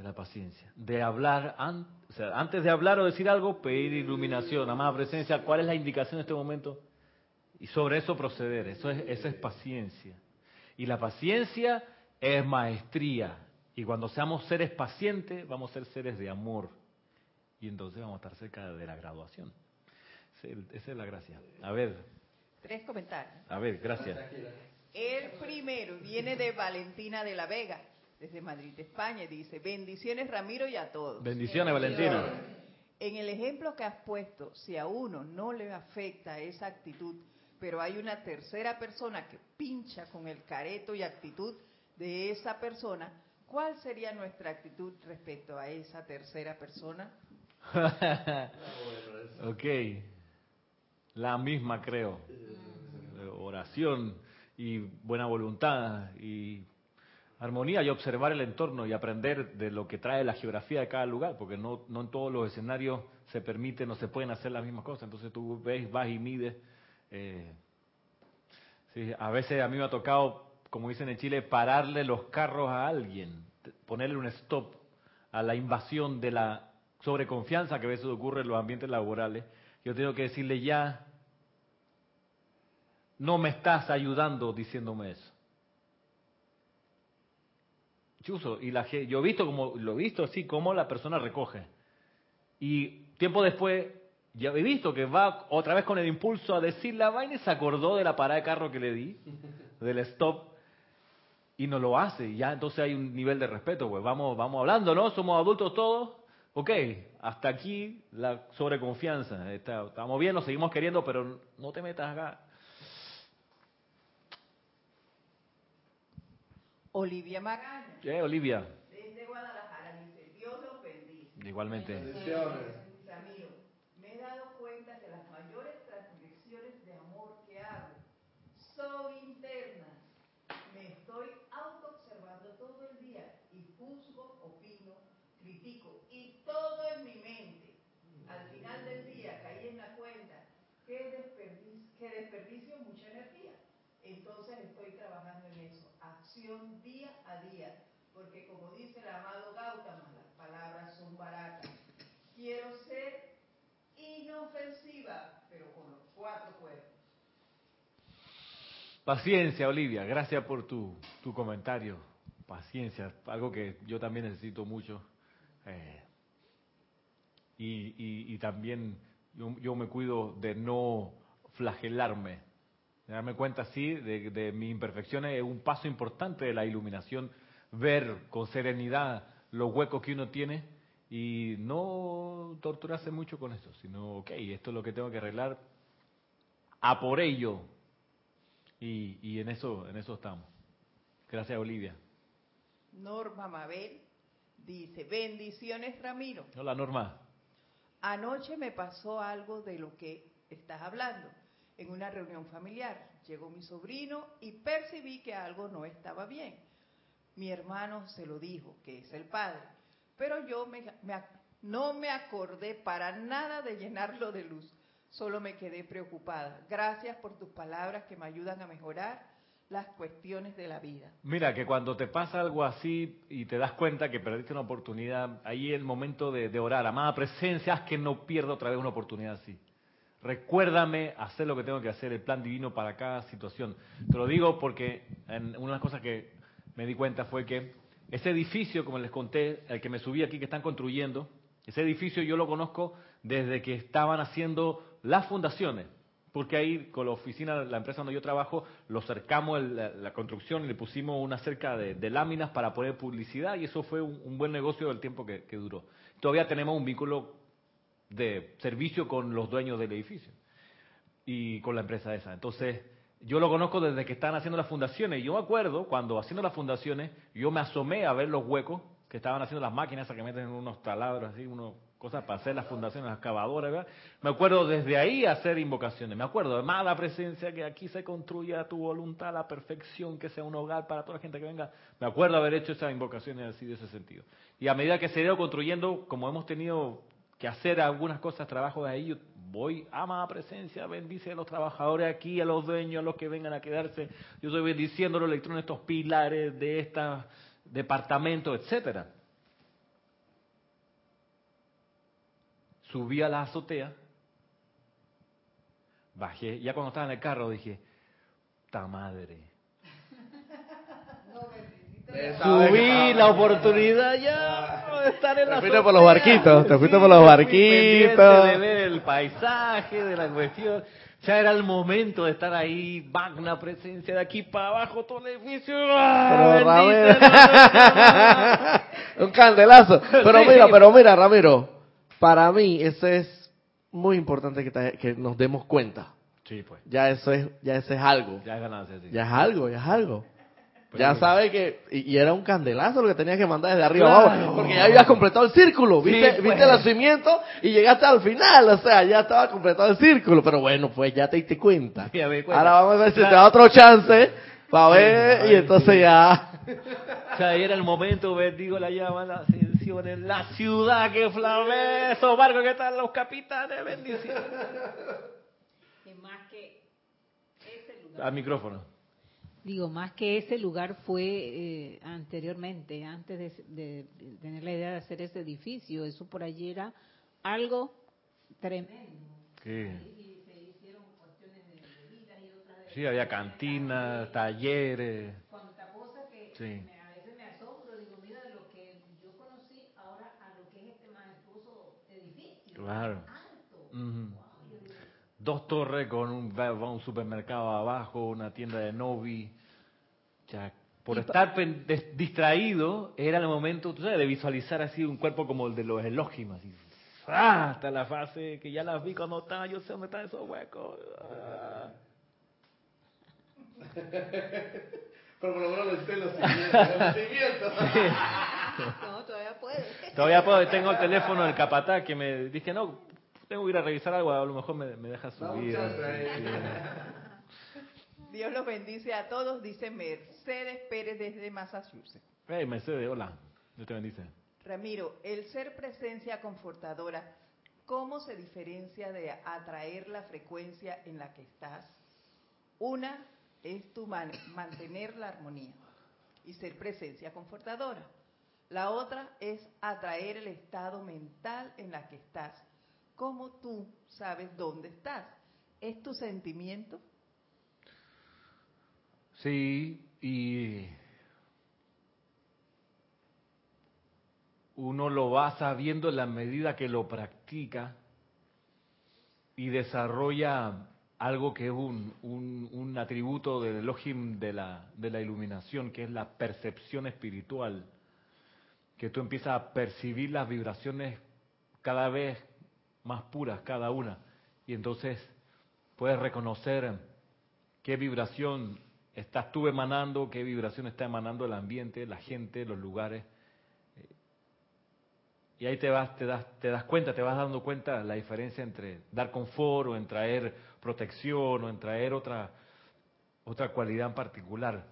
De la paciencia. De hablar, an- o sea, antes de hablar o decir algo, pedir iluminación, amada presencia, ¿cuál es la indicación en este momento? Y sobre eso proceder, eso es, eso es paciencia. Y la paciencia es maestría. Y cuando seamos seres pacientes, vamos a ser seres de amor. Y entonces vamos a estar cerca de la graduación. Esa es la gracia. A ver, Tres comentarios. a ver, gracias. El primero viene de Valentina de la Vega, desde Madrid, España, y dice, bendiciones Ramiro y a todos. Bendiciones, Valentina. En el ejemplo que has puesto, si a uno no le afecta esa actitud, pero hay una tercera persona que pincha con el careto y actitud de esa persona, ¿cuál sería nuestra actitud respecto a esa tercera persona? ok. La misma, creo. Eh, Oración y buena voluntad y armonía y observar el entorno y aprender de lo que trae la geografía de cada lugar, porque no, en todos los escenarios se permite, no se pueden hacer las mismas cosas. Entonces tú ves, vas y mides. eh, sí, a veces a mí me ha tocado, como dicen en Chile, pararle los carros a alguien, ponerle un stop a la invasión de la sobreconfianza que a veces ocurre en los ambientes laborales. Yo tengo que decirle ya, no me estás ayudando diciéndome eso. Chuso, y la, yo he visto como, lo he visto así, como la persona recoge. Y tiempo después, ya he visto que va otra vez con el impulso a decir la vaina y se acordó de la parada de carro que le di, del stop, y no lo hace. Y ya entonces hay un nivel de respeto, pues vamos, vamos hablando, ¿no? Somos adultos todos. Ok, hasta aquí la sobreconfianza. Está- estamos bien, nos seguimos queriendo, pero no te metas acá. Olivia Magaña, Eh, Olivia, desde Guadalajara, dice, Dios los bendice. igualmente. Ramiro, me he dado cuenta que las mayores transgresiones de amor que hago son internas. Me estoy autoobservando todo el día y juzgo, opino, critico y todo en mi mente. Al final del día caí en la cuenta que desperdicio, que desperdicio mucha energía. Entonces estoy acción día a día, porque como dice el amado Gautama, las palabras son baratas. Quiero ser inofensiva, pero con los cuatro cuerpos. Paciencia, Olivia, gracias por tu, tu comentario. Paciencia, algo que yo también necesito mucho. Eh, y, y- y también yo, yo me cuido de no flagelarme, darme cuenta, sí, de, de mis imperfecciones es un paso importante de la iluminación, ver con serenidad los huecos que uno tiene y no torturarse mucho con eso, sino, ok, esto es lo que tengo que arreglar, a por ello, y, y en eso en eso estamos. Gracias, Olivia. Norma Mabel dice, bendiciones Ramiro. Hola, Norma. Anoche me pasó algo de lo que estás hablando. En una reunión familiar llegó mi sobrino y percibí que algo no estaba bien. Mi hermano se lo dijo, que es el padre, pero yo no me acordé para nada de llenarlo de luz. Solo me quedé preocupada. Gracias por tus palabras que me ayudan a mejorar las cuestiones de la vida. Mira, que cuando te pasa algo así y te das cuenta que perdiste una oportunidad, ahí es el momento de, de orar. Amada presencia, haz que no pierda otra vez una oportunidad así. Recuérdame hacer lo que tengo que hacer, el plan divino para cada situación. Te lo digo porque una de las cosas que me di cuenta fue que ese edificio, como les conté, el que me subí aquí, que están construyendo, ese edificio yo lo conozco desde que estaban haciendo las fundaciones. Porque ahí con la oficina, la empresa donde yo trabajo, lo cercamos la, construcción y le pusimos una cerca de, láminas para poner publicidad y eso fue un, un buen negocio del tiempo que, que duró. Todavía tenemos un vínculo de servicio con los dueños del edificio y con la empresa esa. Entonces, yo lo conozco desde que están haciendo las fundaciones. Y yo me acuerdo cuando haciendo las fundaciones, yo me asomé a ver los huecos que estaban haciendo las máquinas esas que meten unos taladros así, unos cosas para hacer las fundaciones, las excavadoras. Me acuerdo desde ahí hacer invocaciones. Me acuerdo, además la presencia que aquí se construya tu voluntad, la perfección, que sea un hogar para toda la gente que venga. Me acuerdo haber hecho esas invocaciones así de ese sentido. Y a medida que se ha construyendo, como hemos tenido que hacer algunas cosas, trabajo de ahí, yo voy, ama presencia, bendice a los trabajadores aquí, a los dueños, a los que vengan a quedarse, yo estoy bendiciendo los electrones, estos pilares de estos departamentos, etcétera. Subí a la azotea, bajé, ya cuando estaba en el carro dije, ta madre, Subí la oportunidad ya de estar en la Te fuiste por los barquitos, te fuiste por los barquitos. de ver el paisaje, de la cuestión. Ya era el momento de estar ahí, magna presencia de aquí para abajo, todo el edificio. ¡Ah, Pero Ramiro, un candelazo. Pero Sí. mira, pero mira, Ramiro, para mí eso es muy importante que, te- que nos demos cuenta. Sí, pues. Ya eso es, ya eso es algo. Ya es ganancia, sí. Ya es algo, ya es algo. Ya sabe que, y, y era un candelazo lo que tenías que mandar desde arriba Claro. abajo, porque ya habías completado el círculo, viste, Sí, viste pues. el nacimiento y llegaste al final, o sea, ya estaba completado el círculo, pero bueno, pues ya te diste cuenta. Ahora vamos a ver si te da otro chance para ver Ay, y entonces ya. O sea, ahí era el momento, bendigo la llama, la ascensión en la ciudad que flamea, esos barcos que están los capitanes, bendición. Y más que ese lugar. Al micrófono. Digo, más que ese lugar fue eh, anteriormente, antes de, de- tener la idea de hacer ese edificio. Eso por allí era algo tremendo. Sí, había cantinas, talleres. Cuánta cosa que Sí. me- a veces me asombro, digo, mira de lo que yo conocí ahora a lo que es este majestuoso edificio. Claro. Alto. Ujú. Dos torres con un, supermercado abajo, una tienda de Novi. Ya, por Y estar pen- des- distraído, era el momento tú sabes, de visualizar así un cuerpo como el de los Elohim. Así. ¡Ah! Hasta la fase que ya las vi cuando estaba, yo sé dónde están esos huecos. Ah. Pero por lo menos lo cimientos. No, todavía puede. Todavía puedo, tengo el teléfono del capataz que me dije, no, tengo que ir a revisar algo, a lo mejor me, me deja subir. Dios los bendice a todos, dice Mercedes Pérez desde Massachusetts. Hey, Mercedes, hola. Dios te bendice. Ramiro, el ser presencia confortadora, ¿cómo se diferencia de atraer la frecuencia en la que estás? Una es tu man- mantener la armonía y ser presencia confortadora. La otra es atraer el estado mental en la que estás. ¿Cómo tú sabes dónde estás? ¿Es tu sentimiento? Sí, y uno lo va sabiendo en la medida que lo practica y desarrolla algo que es un, un, atributo del Elohim de la, de la iluminación, que es la percepción espiritual, que tú empiezas a percibir las vibraciones cada vez más puras, cada una, y entonces puedes reconocer qué vibración estás tú emanando, qué vibración está emanando el ambiente, la gente, los lugares. Y ahí te vas, te das, te das cuenta, te vas dando cuenta la diferencia entre dar confort o en traer protección o en traer otra, otra cualidad en particular.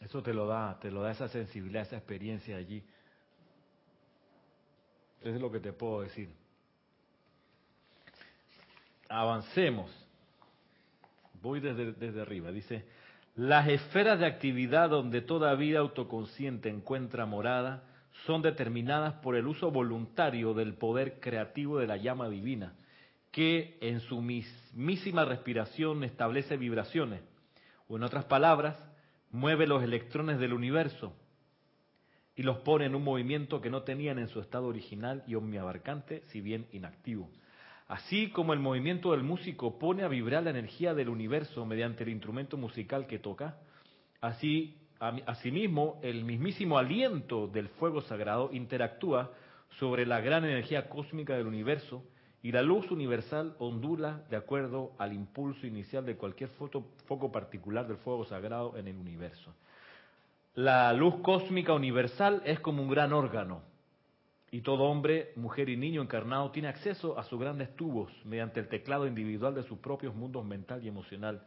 Eso te lo da, te lo da esa sensibilidad, esa experiencia allí. Eso es lo que te puedo decir. Avancemos. Voy desde, desde arriba. Dice, las esferas de actividad donde toda vida autoconsciente encuentra morada son determinadas por el uso voluntario del poder creativo de la llama divina, que en su mismísima respiración establece vibraciones, o en otras palabras, mueve los electrones del universo y los pone en un movimiento que no tenían en su estado original y omniabarcante, si bien inactivo. Así como el movimiento del músico pone a vibrar la energía del universo mediante el instrumento musical que toca, así asimismo el mismísimo aliento del fuego sagrado interactúa sobre la gran energía cósmica del universo y la luz universal ondula de acuerdo al impulso inicial de cualquier foco particular del fuego sagrado en el universo. La luz cósmica universal es como un gran órgano, y todo hombre, mujer y niño encarnado tiene acceso a sus grandes tubos mediante el teclado individual de sus propios mundos mental y emocional,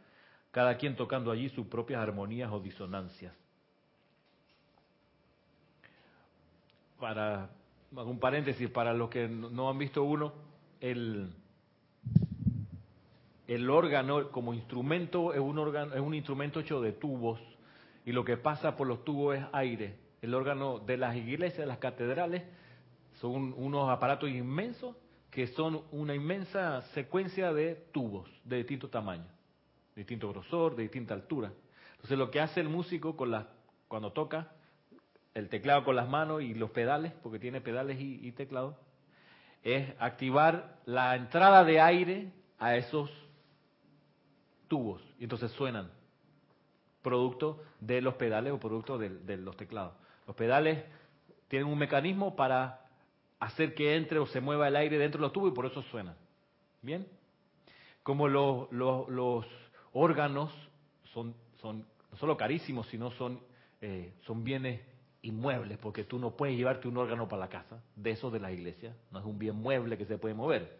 cada quien tocando allí sus propias armonías o disonancias. Para un paréntesis, para los que no han visto uno, el, órgano como instrumento es un órgano, es un instrumento hecho de tubos y lo que pasa por los tubos es aire. El órgano de las iglesias, de las catedrales, Son unos aparatos inmensos que son una inmensa secuencia de tubos de distinto tamaño, de distinto grosor, de distinta altura. Entonces lo que hace el músico cuando toca el teclado con las manos y los pedales, porque tiene pedales y, y teclado, es activar la entrada de aire a esos tubos y entonces suenan producto de los pedales o producto de los teclados. Los pedales tienen un mecanismo para hacer que entre o se mueva el aire dentro de los tubos y por eso suenan. ¿Bien? Como los, los, los órganos son, son no solo carísimos, sino son, eh, son bienes inmuebles, porque tú no puedes llevarte un órgano para la casa, de esos de la iglesia, no es un bien mueble que se puede mover,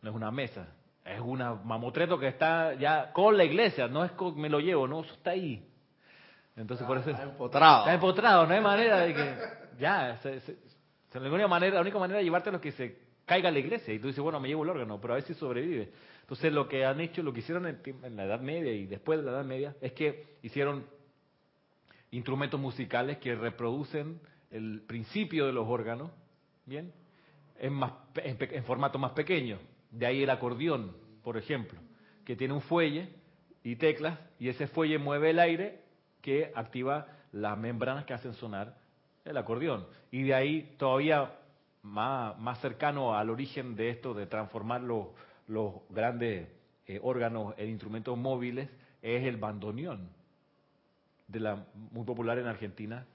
no es una mesa, es una mamotreto que está ya con la iglesia, no es con, me lo llevo, no, eso está ahí. Entonces por eso Está empotrado. está empotrado, no hay manera de que ya, se, se- la única manera, la única manera de llevártelo es que se caiga la iglesia y tú dices, bueno, me llevo el órgano, pero a si sobrevive. Entonces lo que han hecho, lo que hicieron en, la Edad Media y después de la Edad Media es que hicieron instrumentos musicales que reproducen el principio de los órganos, ¿bien? En, más, en, en formato más pequeño. De ahí el acordeón, por ejemplo, que tiene un fuelle y teclas, y ese fuelle mueve el aire que activa las membranas que hacen sonar el acordeón. Y de ahí todavía más, más cercano al origen de esto, de transformar los, los grandes eh, órganos en instrumentos móviles, es el bandoneón de la muy popular en Argentina,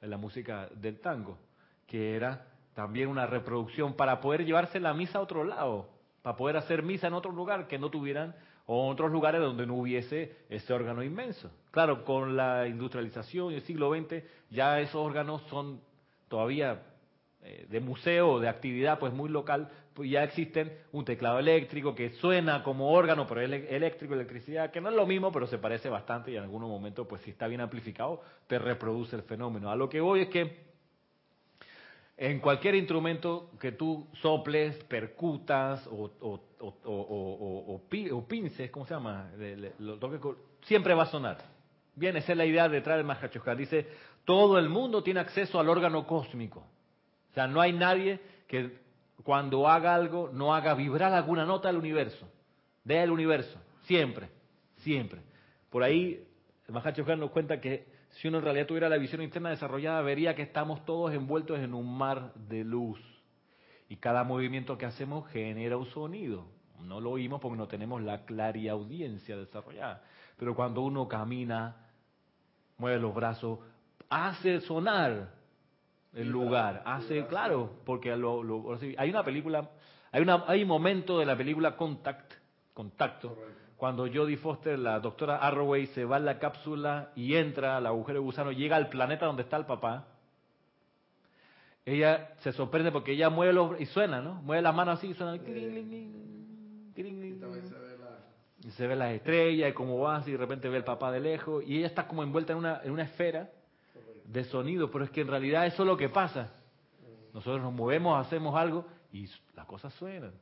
en la música del tango, que era también una reproducción para poder llevarse la misa a otro lado, para poder hacer misa en otro lugar que no tuvieran o otros lugares donde no hubiese ese órgano inmenso. Claro, con la industrialización y el siglo XX ya esos órganos son todavía eh, de museo, de actividad pues muy local, pues ya existen un teclado eléctrico que suena como órgano, pero es eléctrico, electricidad, que no es lo mismo, pero se parece bastante y en algunos momentos pues si está bien amplificado te reproduce el fenómeno. A lo que voy es que en cualquier instrumento que tú soples, percutas o, o, o, o, o- o pi- o pinces, ¿cómo se llama? Siempre va a sonar. Bien, esa es la idea detrás del Mahachohan. Dice, todo el mundo tiene acceso al órgano cósmico. O sea, no hay nadie que cuando haga algo no haga vibrar alguna nota del universo, del universo, siempre, siempre. Por ahí, el Mahachohan nos cuenta que si uno en realidad tuviera la visión interna desarrollada, vería que estamos todos envueltos en un mar de luz. Y cada movimiento que hacemos genera un sonido. No lo oímos porque no tenemos la clariaudiencia desarrollada. Pero cuando uno camina, mueve los brazos, hace sonar el lugar, hace, claro, porque lo, lo- hay una película, hay, una, hay un momento de la película Contact, Contacto, cuando Jodie Foster, la doctora Arroway, se va en la cápsula y entra al agujero de gusano, llega al planeta donde está el papá, ella se sorprende porque ella mueve los, y suena, ¿no? Mueve las manos así y suena, y se ve las estrellas y cómo va, así de repente ve el papá de lejos, y ella está como envuelta en una, en una esfera de sonido, pero es que en realidad eso es lo que pasa. Nosotros nos movemos, hacemos algo y las cosas suenan.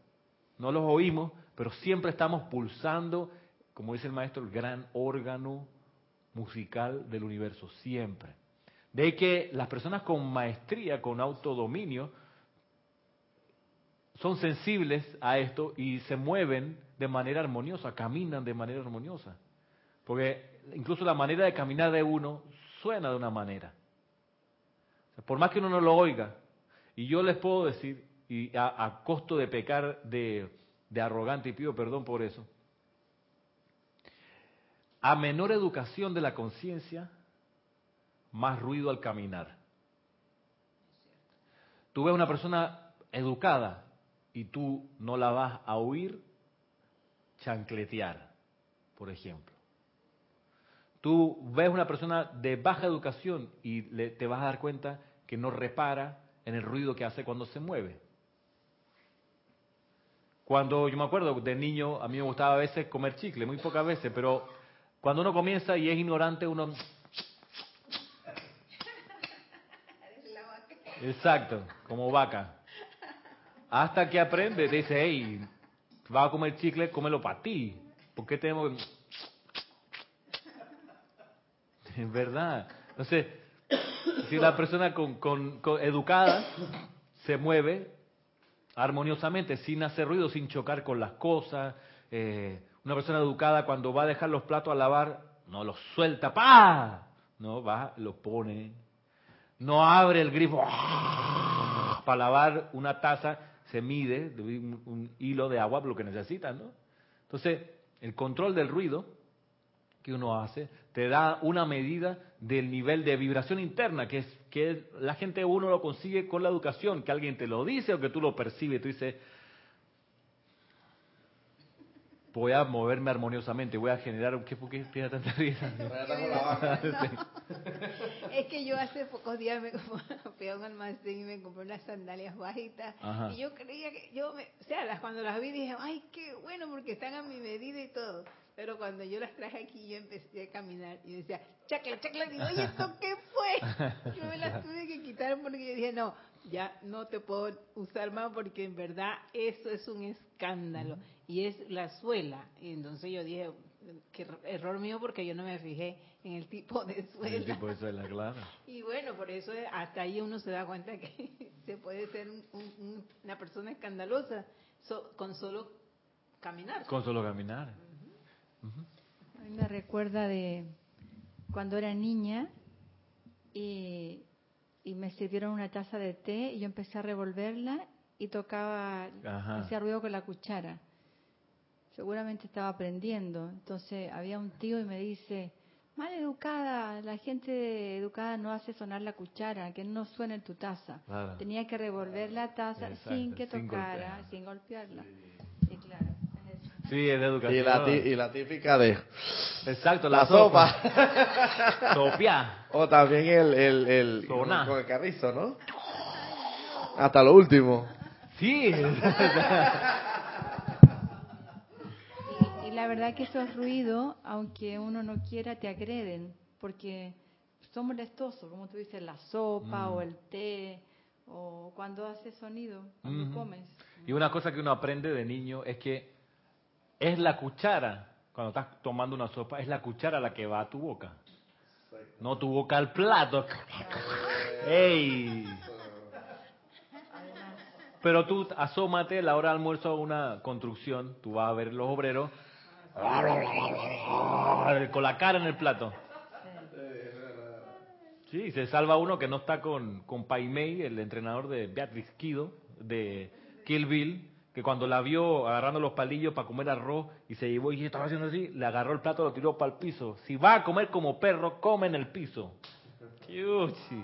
No los oímos, pero siempre estamos pulsando, como dice el maestro, el gran órgano musical del universo, siempre. De que las personas con maestría, con autodominio, son sensibles a esto y se mueven de manera armoniosa, caminan de manera armoniosa. Porque incluso la manera de caminar de uno suena de una manera. Por más que uno no lo oiga, y yo les puedo decir, y a, a costo de pecar de, de arrogante, y pido perdón por eso, a menor educación de la conciencia, más ruido al caminar. Tú ves una persona educada y tú no la vas a oír chancletear, por ejemplo. Tú ves una persona de baja educación y le- te vas a dar cuenta que no repara en el ruido que hace cuando se mueve. Cuando yo me acuerdo de niño, a mí me gustaba a veces comer chicle, muy pocas veces, pero cuando uno comienza y es ignorante, uno... Exacto, como vaca. Hasta que aprende, te dice, hey, vas a comer chicle, cómelo para ti. ¿Por qué tenemos que...? Es verdad. Entonces, si una persona con- con- educada se mueve armoniosamente, sin hacer ruido, sin chocar con las cosas, eh, una persona educada cuando va a dejar los platos a lavar, no los suelta, ¡pa! No, va, los pone. No abre el grifo para lavar una taza, se mide de un, un hilo de agua, lo que necesitan, ¿no? Entonces, el control del ruido que uno hace te da una medida del nivel de vibración interna, que es que la gente uno lo consigue con la educación, que alguien te lo dice o que tú lo percibes, tú dices, voy a moverme armoniosamente, voy a generar, ¿qué, por qué tiene tanta risa? Es que yo hace pocos días me fui a un almacén y me compré unas sandalias bajitas Ajá. y yo creía que yo me, o sea, las, cuando las vi dije, ay, qué bueno porque están a mi medida y todo. Pero cuando yo las traje aquí yo empecé a caminar y decía, chacla, chacla, digo, oye, ¿esto qué fue? Yo me las tuve que quitar porque yo dije, no, ya no te puedo usar más porque en verdad eso es un escándalo y es la suela. Y entonces yo dije, que er- error mío porque yo no me fijé en el tipo de suela. El tipo de suela, claro. Y bueno, por eso es- hasta ahí uno se da cuenta que se puede ser un- un- un- una persona escandalosa so- con solo caminar. Con solo caminar. A mí me recuerda de cuando era niña y, y me sirvieron una taza de té y yo empecé a revolverla y tocaba, hacía ruido con la cuchara. Seguramente estaba aprendiendo. Entonces había un tío y me dice, mal educada, la gente educada no hace sonar la cuchara, que no suene en tu taza. Claro. Tenía que revolver la taza Exacto, sin que tocara, sin golpearla. Sí, es de educación. Y la, ti- y la típica de Exacto, la, sopa. Sopia. o también el, el, el Soná. con el carrizo, ¿no? Hasta lo último. Sí. Y, y la verdad que esos ruidos, aunque uno no quiera, te agreden, porque son molestosos, como tú dices, la sopa Mm. o el té, o cuando hace sonido, cuando comes. Y una cosa que uno aprende de niño es que es la cuchara, cuando estás tomando una sopa, es la cuchara la que va a tu boca. No tu boca al plato. ¡Ey! Pero tú asómate a la hora de almuerzo a una construcción, tú vas a ver los obreros con la cara en el plato. Sí, se salva uno que no está con, con Pai Mei, el entrenador de Beatriz Kido, de Kill que cuando la vio agarrando los palillos para comer arroz y se llevó y estaba haciendo así, le agarró el plato y lo tiró para el piso. Si va a comer como perro, come en el piso. Chuchi.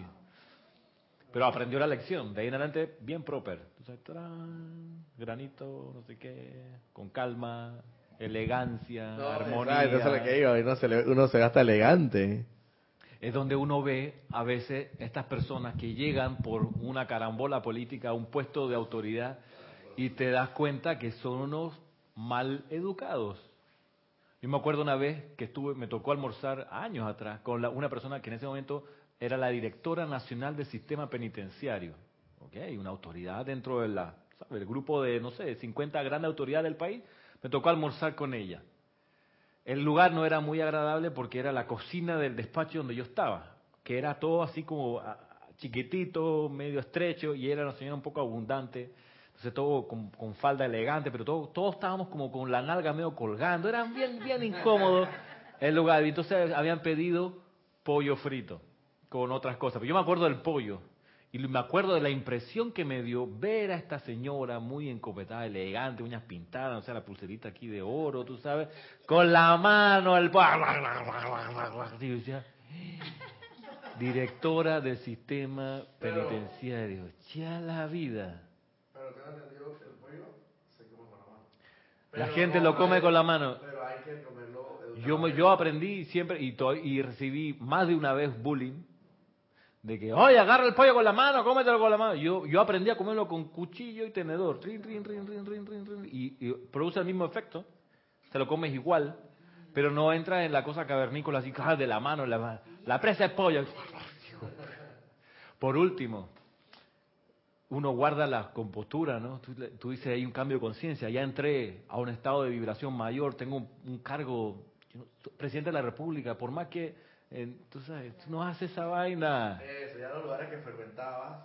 Pero aprendió la lección, de ahí en adelante bien proper. Entonces, granito, no sé qué, con calma, elegancia, armonía. Exacto, eso es lo que digo, uno se, le- uno se gasta elegante. es donde uno ve a veces estas personas que llegan por una carambola política a un puesto de autoridad y te das cuenta que son unos mal educados. Yo me acuerdo una vez que estuve, me tocó almorzar años atrás con la- una persona que en ese momento era la directora nacional del sistema penitenciario, ¿ok? Una autoridad dentro de la, ¿sabe? el grupo de, no sé, 50 grandes autoridades del país. Me tocó almorzar con ella. El lugar no era muy agradable porque era la cocina del despacho donde yo estaba, que era todo así como chiquitito, medio estrecho, y era una señora un poco abundante, entonces todo con, con falda elegante, pero todo, todos estábamos como con la nalga medio colgando, era bien, bien incómodo el lugar, y entonces habían pedido pollo frito con otras cosas, pero yo me acuerdo del pollo, y me acuerdo de la impresión que me dio ver a esta señora muy encopetada, elegante, uñas pintadas, o sea, la pulserita aquí de oro, tú sabes, con la mano al... Decía, directora del sistema penitenciario, ya la vida. Pero tengo entendido que el pollo se come con la mano. La gente lo come con la mano. Pero hay que comerlo Yo, yo aprendí siempre y, to- y recibí más de una vez bullying de que, oye, agarra el pollo con la mano, cómetelo con la mano. Yo, yo aprendí a comerlo con cuchillo y tenedor, rin, rin, rin, rin, rin, rin, rin, y, y produce el mismo efecto. Te lo comes igual, pero no entra en la cosa cavernícola así, ah, de la mano, la, la presa es pollo. Por último, uno guarda la compostura, ¿no? Tú, tú dices, hay un cambio de conciencia, ya entré a un estado de vibración mayor, tengo un, un cargo yo presidente de la República, por más que, eh, tú sabes, tú no haces esa vaina. Eso, ya los lugares que frecuentabas,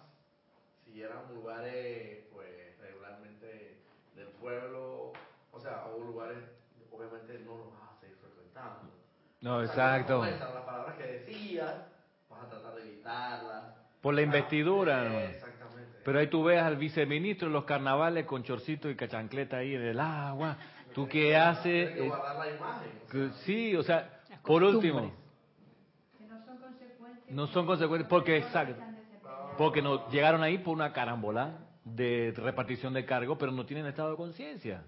si eran lugares, pues, regularmente del pueblo, o sea, o lugares, obviamente no los vas a seguir frecuentando. No, O sea, exacto. las palabras que decías, vas a tratar de evitarlas. Por la investidura, Eh, ¿no? Pero ahí tú ves al viceministro en los carnavales con chorcito y cachancleta ahí en el agua. ¿Tú qué haces? Que Eh, guardar la imagen. o que- sea, sí, o sea, por último, Que no son consecuentes. no son consecuentes porque, exacto, porque no, llegaron ahí por una carambola de repartición de cargo, pero no tienen estado de conciencia.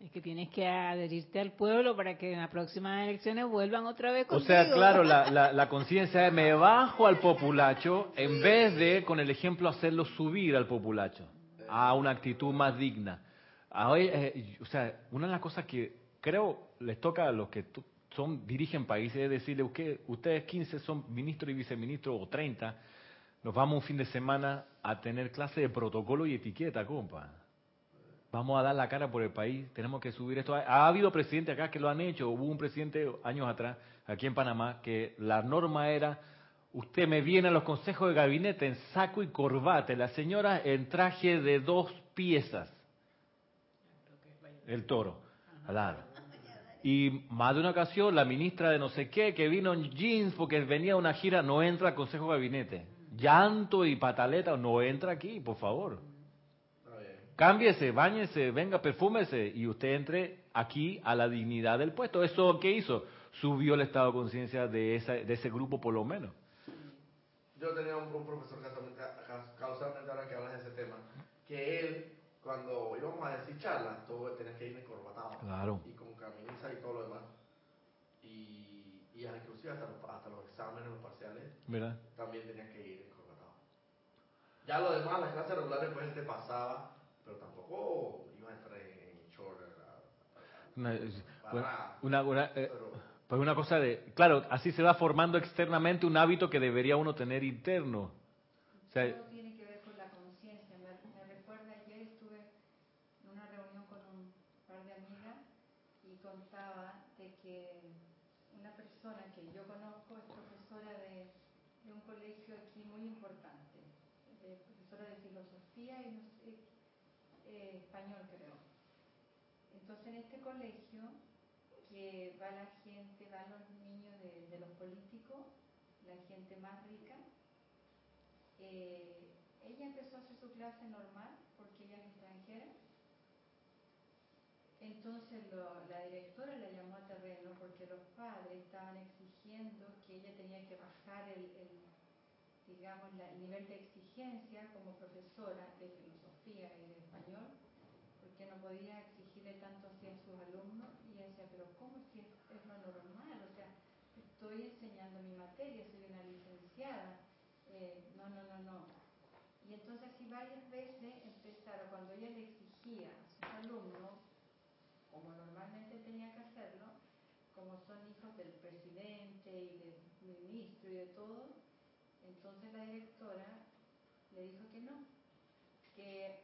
Es que tienes que adherirte al pueblo para que en las próximas elecciones vuelvan otra vez O contigo. sea, claro, la, la, la conciencia es me bajo al populacho en vez de, con el ejemplo, hacerlo subir al populacho a una actitud más digna. A eh, o sea, una de las cosas que creo les toca a los que son dirigen países es decirle, "Usted- ustedes 15 son ministros y viceministros o 30, nos vamos un fin de semana a tener clase de protocolo y etiqueta, compa. Vamos a dar la cara por el país, tenemos que subir esto. Ha, ha habido presidentes acá que lo han hecho, hubo un presidente años atrás, aquí en Panamá, que la norma era, usted me viene a los consejos de gabinete en saco y corbata, la señora en traje de dos piezas, el toro, claro. Y más de una ocasión, la ministra de no sé qué, que vino en jeans porque venía a una gira, no entra al consejo de gabinete. Llanto y pataleta, no entra aquí, por favor. Cámbiese, bañese, venga, perfúmese y usted entre aquí a la dignidad del puesto. ¿Eso qué hizo? Subió el estado de conciencia de, esa- de ese grupo por lo menos. Yo tenía un, un profesor casualmente, ahora que hablas de ese tema, que él, cuando íbamos a decir charlas, todo tenía que ir encorbatado. Claro. Y con camisa y todo lo demás. Y, y inclusive hasta los, hasta los exámenes, los parciales, ¿Verdad? también tenías que ir encorbatado. Ya lo demás, las clases regulares, pues él te pasaba, pero tampoco iba a entrar en, short. a- a- Una, para bueno, nada. una- una, eh, Pero- pues una cosa de, claro, así se va formando externamente un hábito que debería uno tener interno. O sea, Todo tiene que ver con la conciencia. Me, me recuerda, ayer estuve en una reunión con un par de amigas y contaba de que una persona que yo conozco es profesora de, de un colegio aquí muy importante, de profesora de filosofía y no sé, eh, español creo. Entonces en este colegio que va la gente, van los niños de, de los políticos, la gente más rica, eh, ella empezó a hacer su clase normal porque ella es extranjera. Entonces lo- la directora la llamó a terreno porque los padres estaban exigiendo que ella tenía que bajar el, el, digamos, la- el nivel de exigencia como profesora de filosofía y de español, porque no podía exigirle tanto hacia sus alumnos. Y decía, pero ¿cómo es que es lo normal? O sea, estoy enseñando mi materia, soy una licenciada. Eh, no, no, no, no. Y entonces así varias veces empezaron, cuando ella le exigía a sus alumnos, como normalmente tenía que hacerlo, como son hijos del presidente y del ministro y de todo, entonces la directora le dijo que no, que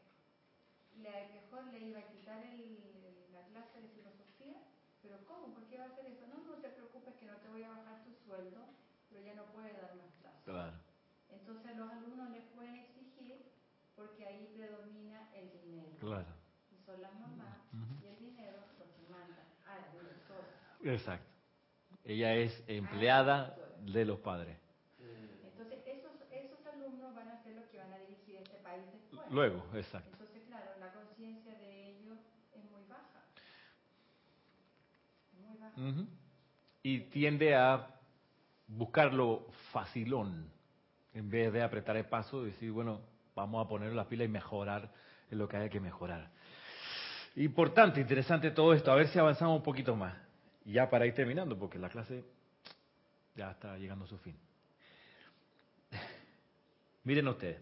le, mejor le iba a quitar el- la clase de filosofía, pero ¿cómo? ¿Por qué va a hacer eso? No, no te preocupes que no te voy a bajar tu sueldo, pero ya no puede dar más clases. claro. Entonces los alumnos les pueden exigir porque ahí predomina el dinero. Claro. Y son las mamás y el dinero los que mandan a la directora. Exacto. Ella es empleada de los padres. Entonces esos, esos alumnos van a ser los que van a dirigir este país después. Luego, exacto. Entonces, claro, la conciencia de ellos es muy baja. Y tiende a buscarlo facilón, en vez de apretar el paso y decir, bueno, vamos a poner las pilas y mejorar en lo que haya que mejorar. Importante, interesante todo esto, a ver si avanzamos un poquito más. Ya para ir terminando, porque la clase ya está llegando a su fin. Miren ustedes.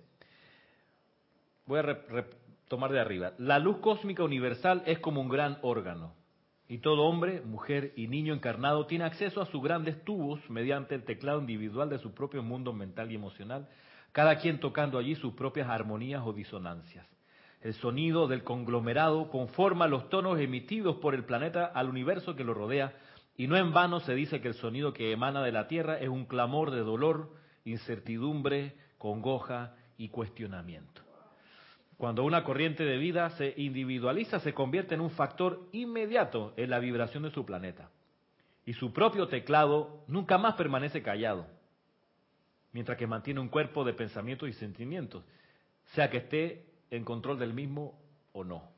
Voy a re- retomar de arriba. La luz cósmica universal es como un gran órgano. Y todo hombre, mujer y niño encarnado tiene acceso a sus grandes tubos mediante el teclado individual de su propio mundo mental y emocional, cada quien tocando allí sus propias armonías o disonancias. El sonido del conglomerado conforma los tonos emitidos por el planeta al universo que lo rodea Y no en vano se dice que el sonido que emana de la tierra es un clamor de dolor, incertidumbre, congoja y cuestionamiento. Cuando una corriente de vida se individualiza, se convierte en un factor inmediato en la vibración de su planeta. Y su propio teclado nunca más permanece callado, mientras que mantiene un cuerpo de pensamientos y sentimientos, sea que esté en control del mismo o no.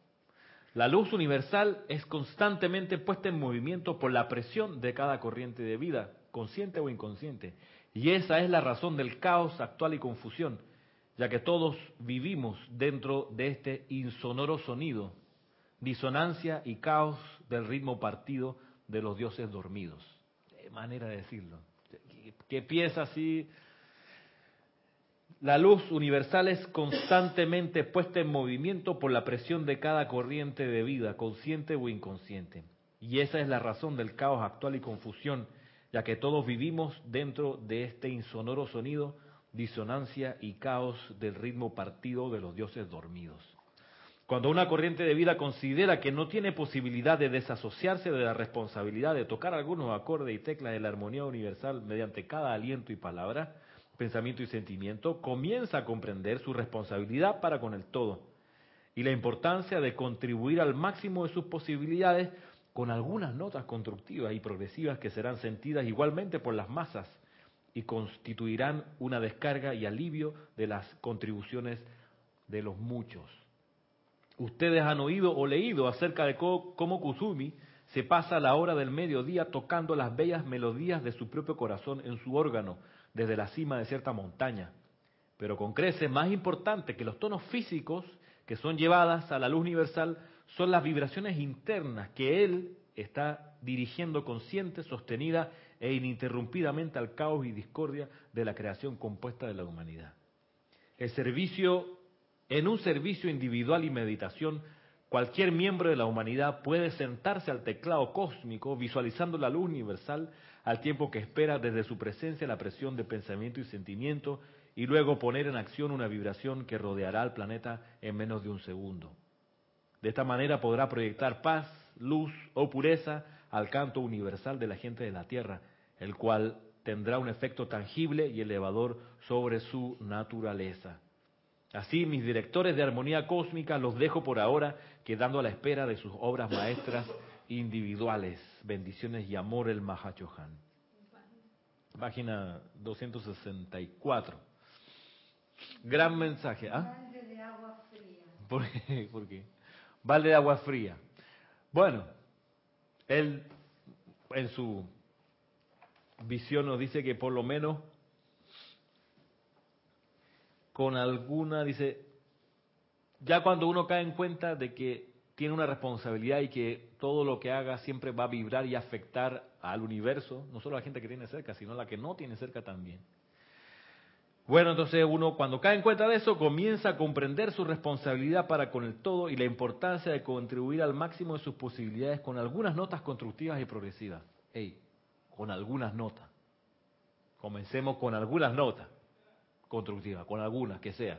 La luz universal es constantemente puesta en movimiento por la presión de cada corriente de vida, consciente o inconsciente. Y esa es la razón del caos actual y confusión, ya que todos vivimos dentro de este insonoro sonido, disonancia y caos del ritmo partido de los dioses dormidos. De manera de decirlo. Que pieza así. La luz universal es constantemente puesta en movimiento por la presión de cada corriente de vida, consciente o inconsciente. Y esa es la razón del caos actual y confusión, ya que todos vivimos dentro de este insonoro sonido, disonancia y caos del ritmo partido de los dioses dormidos. Cuando una corriente de vida considera que no tiene posibilidad de desasociarse de la responsabilidad de tocar algunos acordes y teclas de la armonía universal mediante cada aliento y palabra, pensamiento y sentimiento, comienza a comprender su responsabilidad para con el todo y la importancia de contribuir al máximo de sus posibilidades con algunas notas constructivas y progresivas que serán sentidas igualmente por las masas y constituirán una descarga y alivio de las contribuciones de los muchos. Ustedes han oído o leído acerca de cómo Kusumi se pasa la hora del mediodía tocando las bellas melodías de su propio corazón en su órgano desde la cima de cierta montaña, pero con creces más importante que los tonos físicos que son llevadas a la luz universal son las vibraciones internas que él está dirigiendo consciente, sostenida e ininterrumpidamente al caos y discordia de la creación compuesta de la humanidad. El servicio, en un servicio individual y meditación, cualquier miembro de la humanidad puede sentarse al teclado cósmico visualizando la luz universal al tiempo que espera desde su presencia la presión de pensamiento y sentimiento y luego poner en acción una vibración que rodeará al planeta en menos de un segundo. De esta manera podrá proyectar paz, luz o pureza al canto universal de la gente de la Tierra, el cual tendrá un efecto tangible y elevador sobre su naturaleza. Así, mis directores de armonía cósmica los dejo por ahora, quedando a la espera de sus obras maestras individuales. Bendiciones y amor el Mahachohan. Página 264. Gran mensaje. ¿ah? de agua fría. ¿Por qué? ¿Por qué? Balde de agua fría. Bueno, él en su visión nos dice que por lo menos con alguna, dice, ya cuando uno cae en cuenta de que tiene una responsabilidad y que todo lo que haga siempre va a vibrar y afectar al universo, no solo a la gente que tiene cerca, sino a la que no tiene cerca también. Bueno, entonces uno cuando cae en cuenta de eso comienza a comprender su responsabilidad para con el todo y la importancia de contribuir al máximo de sus posibilidades con algunas notas constructivas y progresivas. Hey, con algunas notas. Comencemos con algunas notas constructivas, con algunas que sean.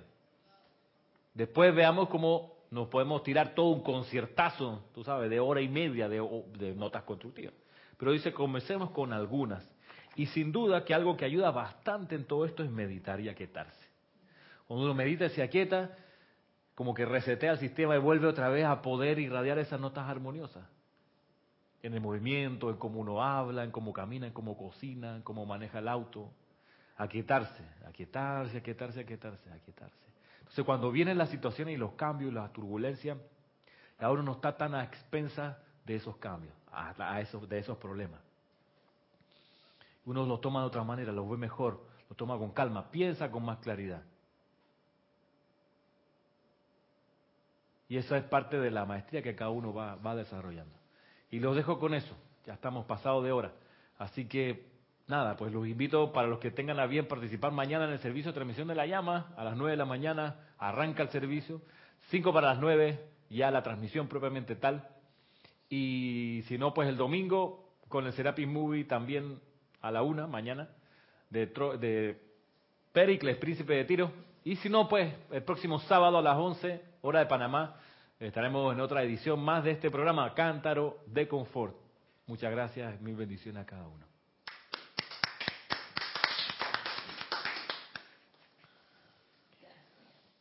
Después veamos cómo nos podemos tirar todo un conciertazo, tú sabes, de hora y media de, de notas constructivas. Pero dice, comencemos con algunas. Y sin duda que algo que ayuda bastante en todo esto es meditar y aquietarse. Cuando uno medita y se aquieta, como que resetea el sistema y vuelve otra vez a poder irradiar esas notas armoniosas. En el movimiento, en cómo uno habla, en cómo camina, en cómo cocina, en cómo maneja el auto. Aquietarse, aquietarse, aquietarse, aquietarse, aquietarse. Entonces cuando vienen las situaciones y los cambios, las turbulencias, ahora uno está tan a expensas de esos cambios, a esos, de esos problemas uno lo toma de otra manera, lo ve mejor, lo toma con calma, piensa con más claridad. Y esa es parte de la maestría que cada uno va, va desarrollando. Y los dejo con eso, ya estamos pasados de hora. Así que, nada, pues los invito para los que tengan a bien participar mañana en el servicio de transmisión de la llama, a las 9 de la mañana arranca el servicio, 5 para las 9 ya la transmisión propiamente tal. Y si no, pues el domingo con el Serapis Movie también a la una mañana de, de Pericles, príncipe de Tiro. Y si no, pues el próximo sábado a las 11, hora de Panamá, estaremos en otra edición más de este programa, Cántaro de Confort. Muchas gracias, mil bendiciones a cada uno.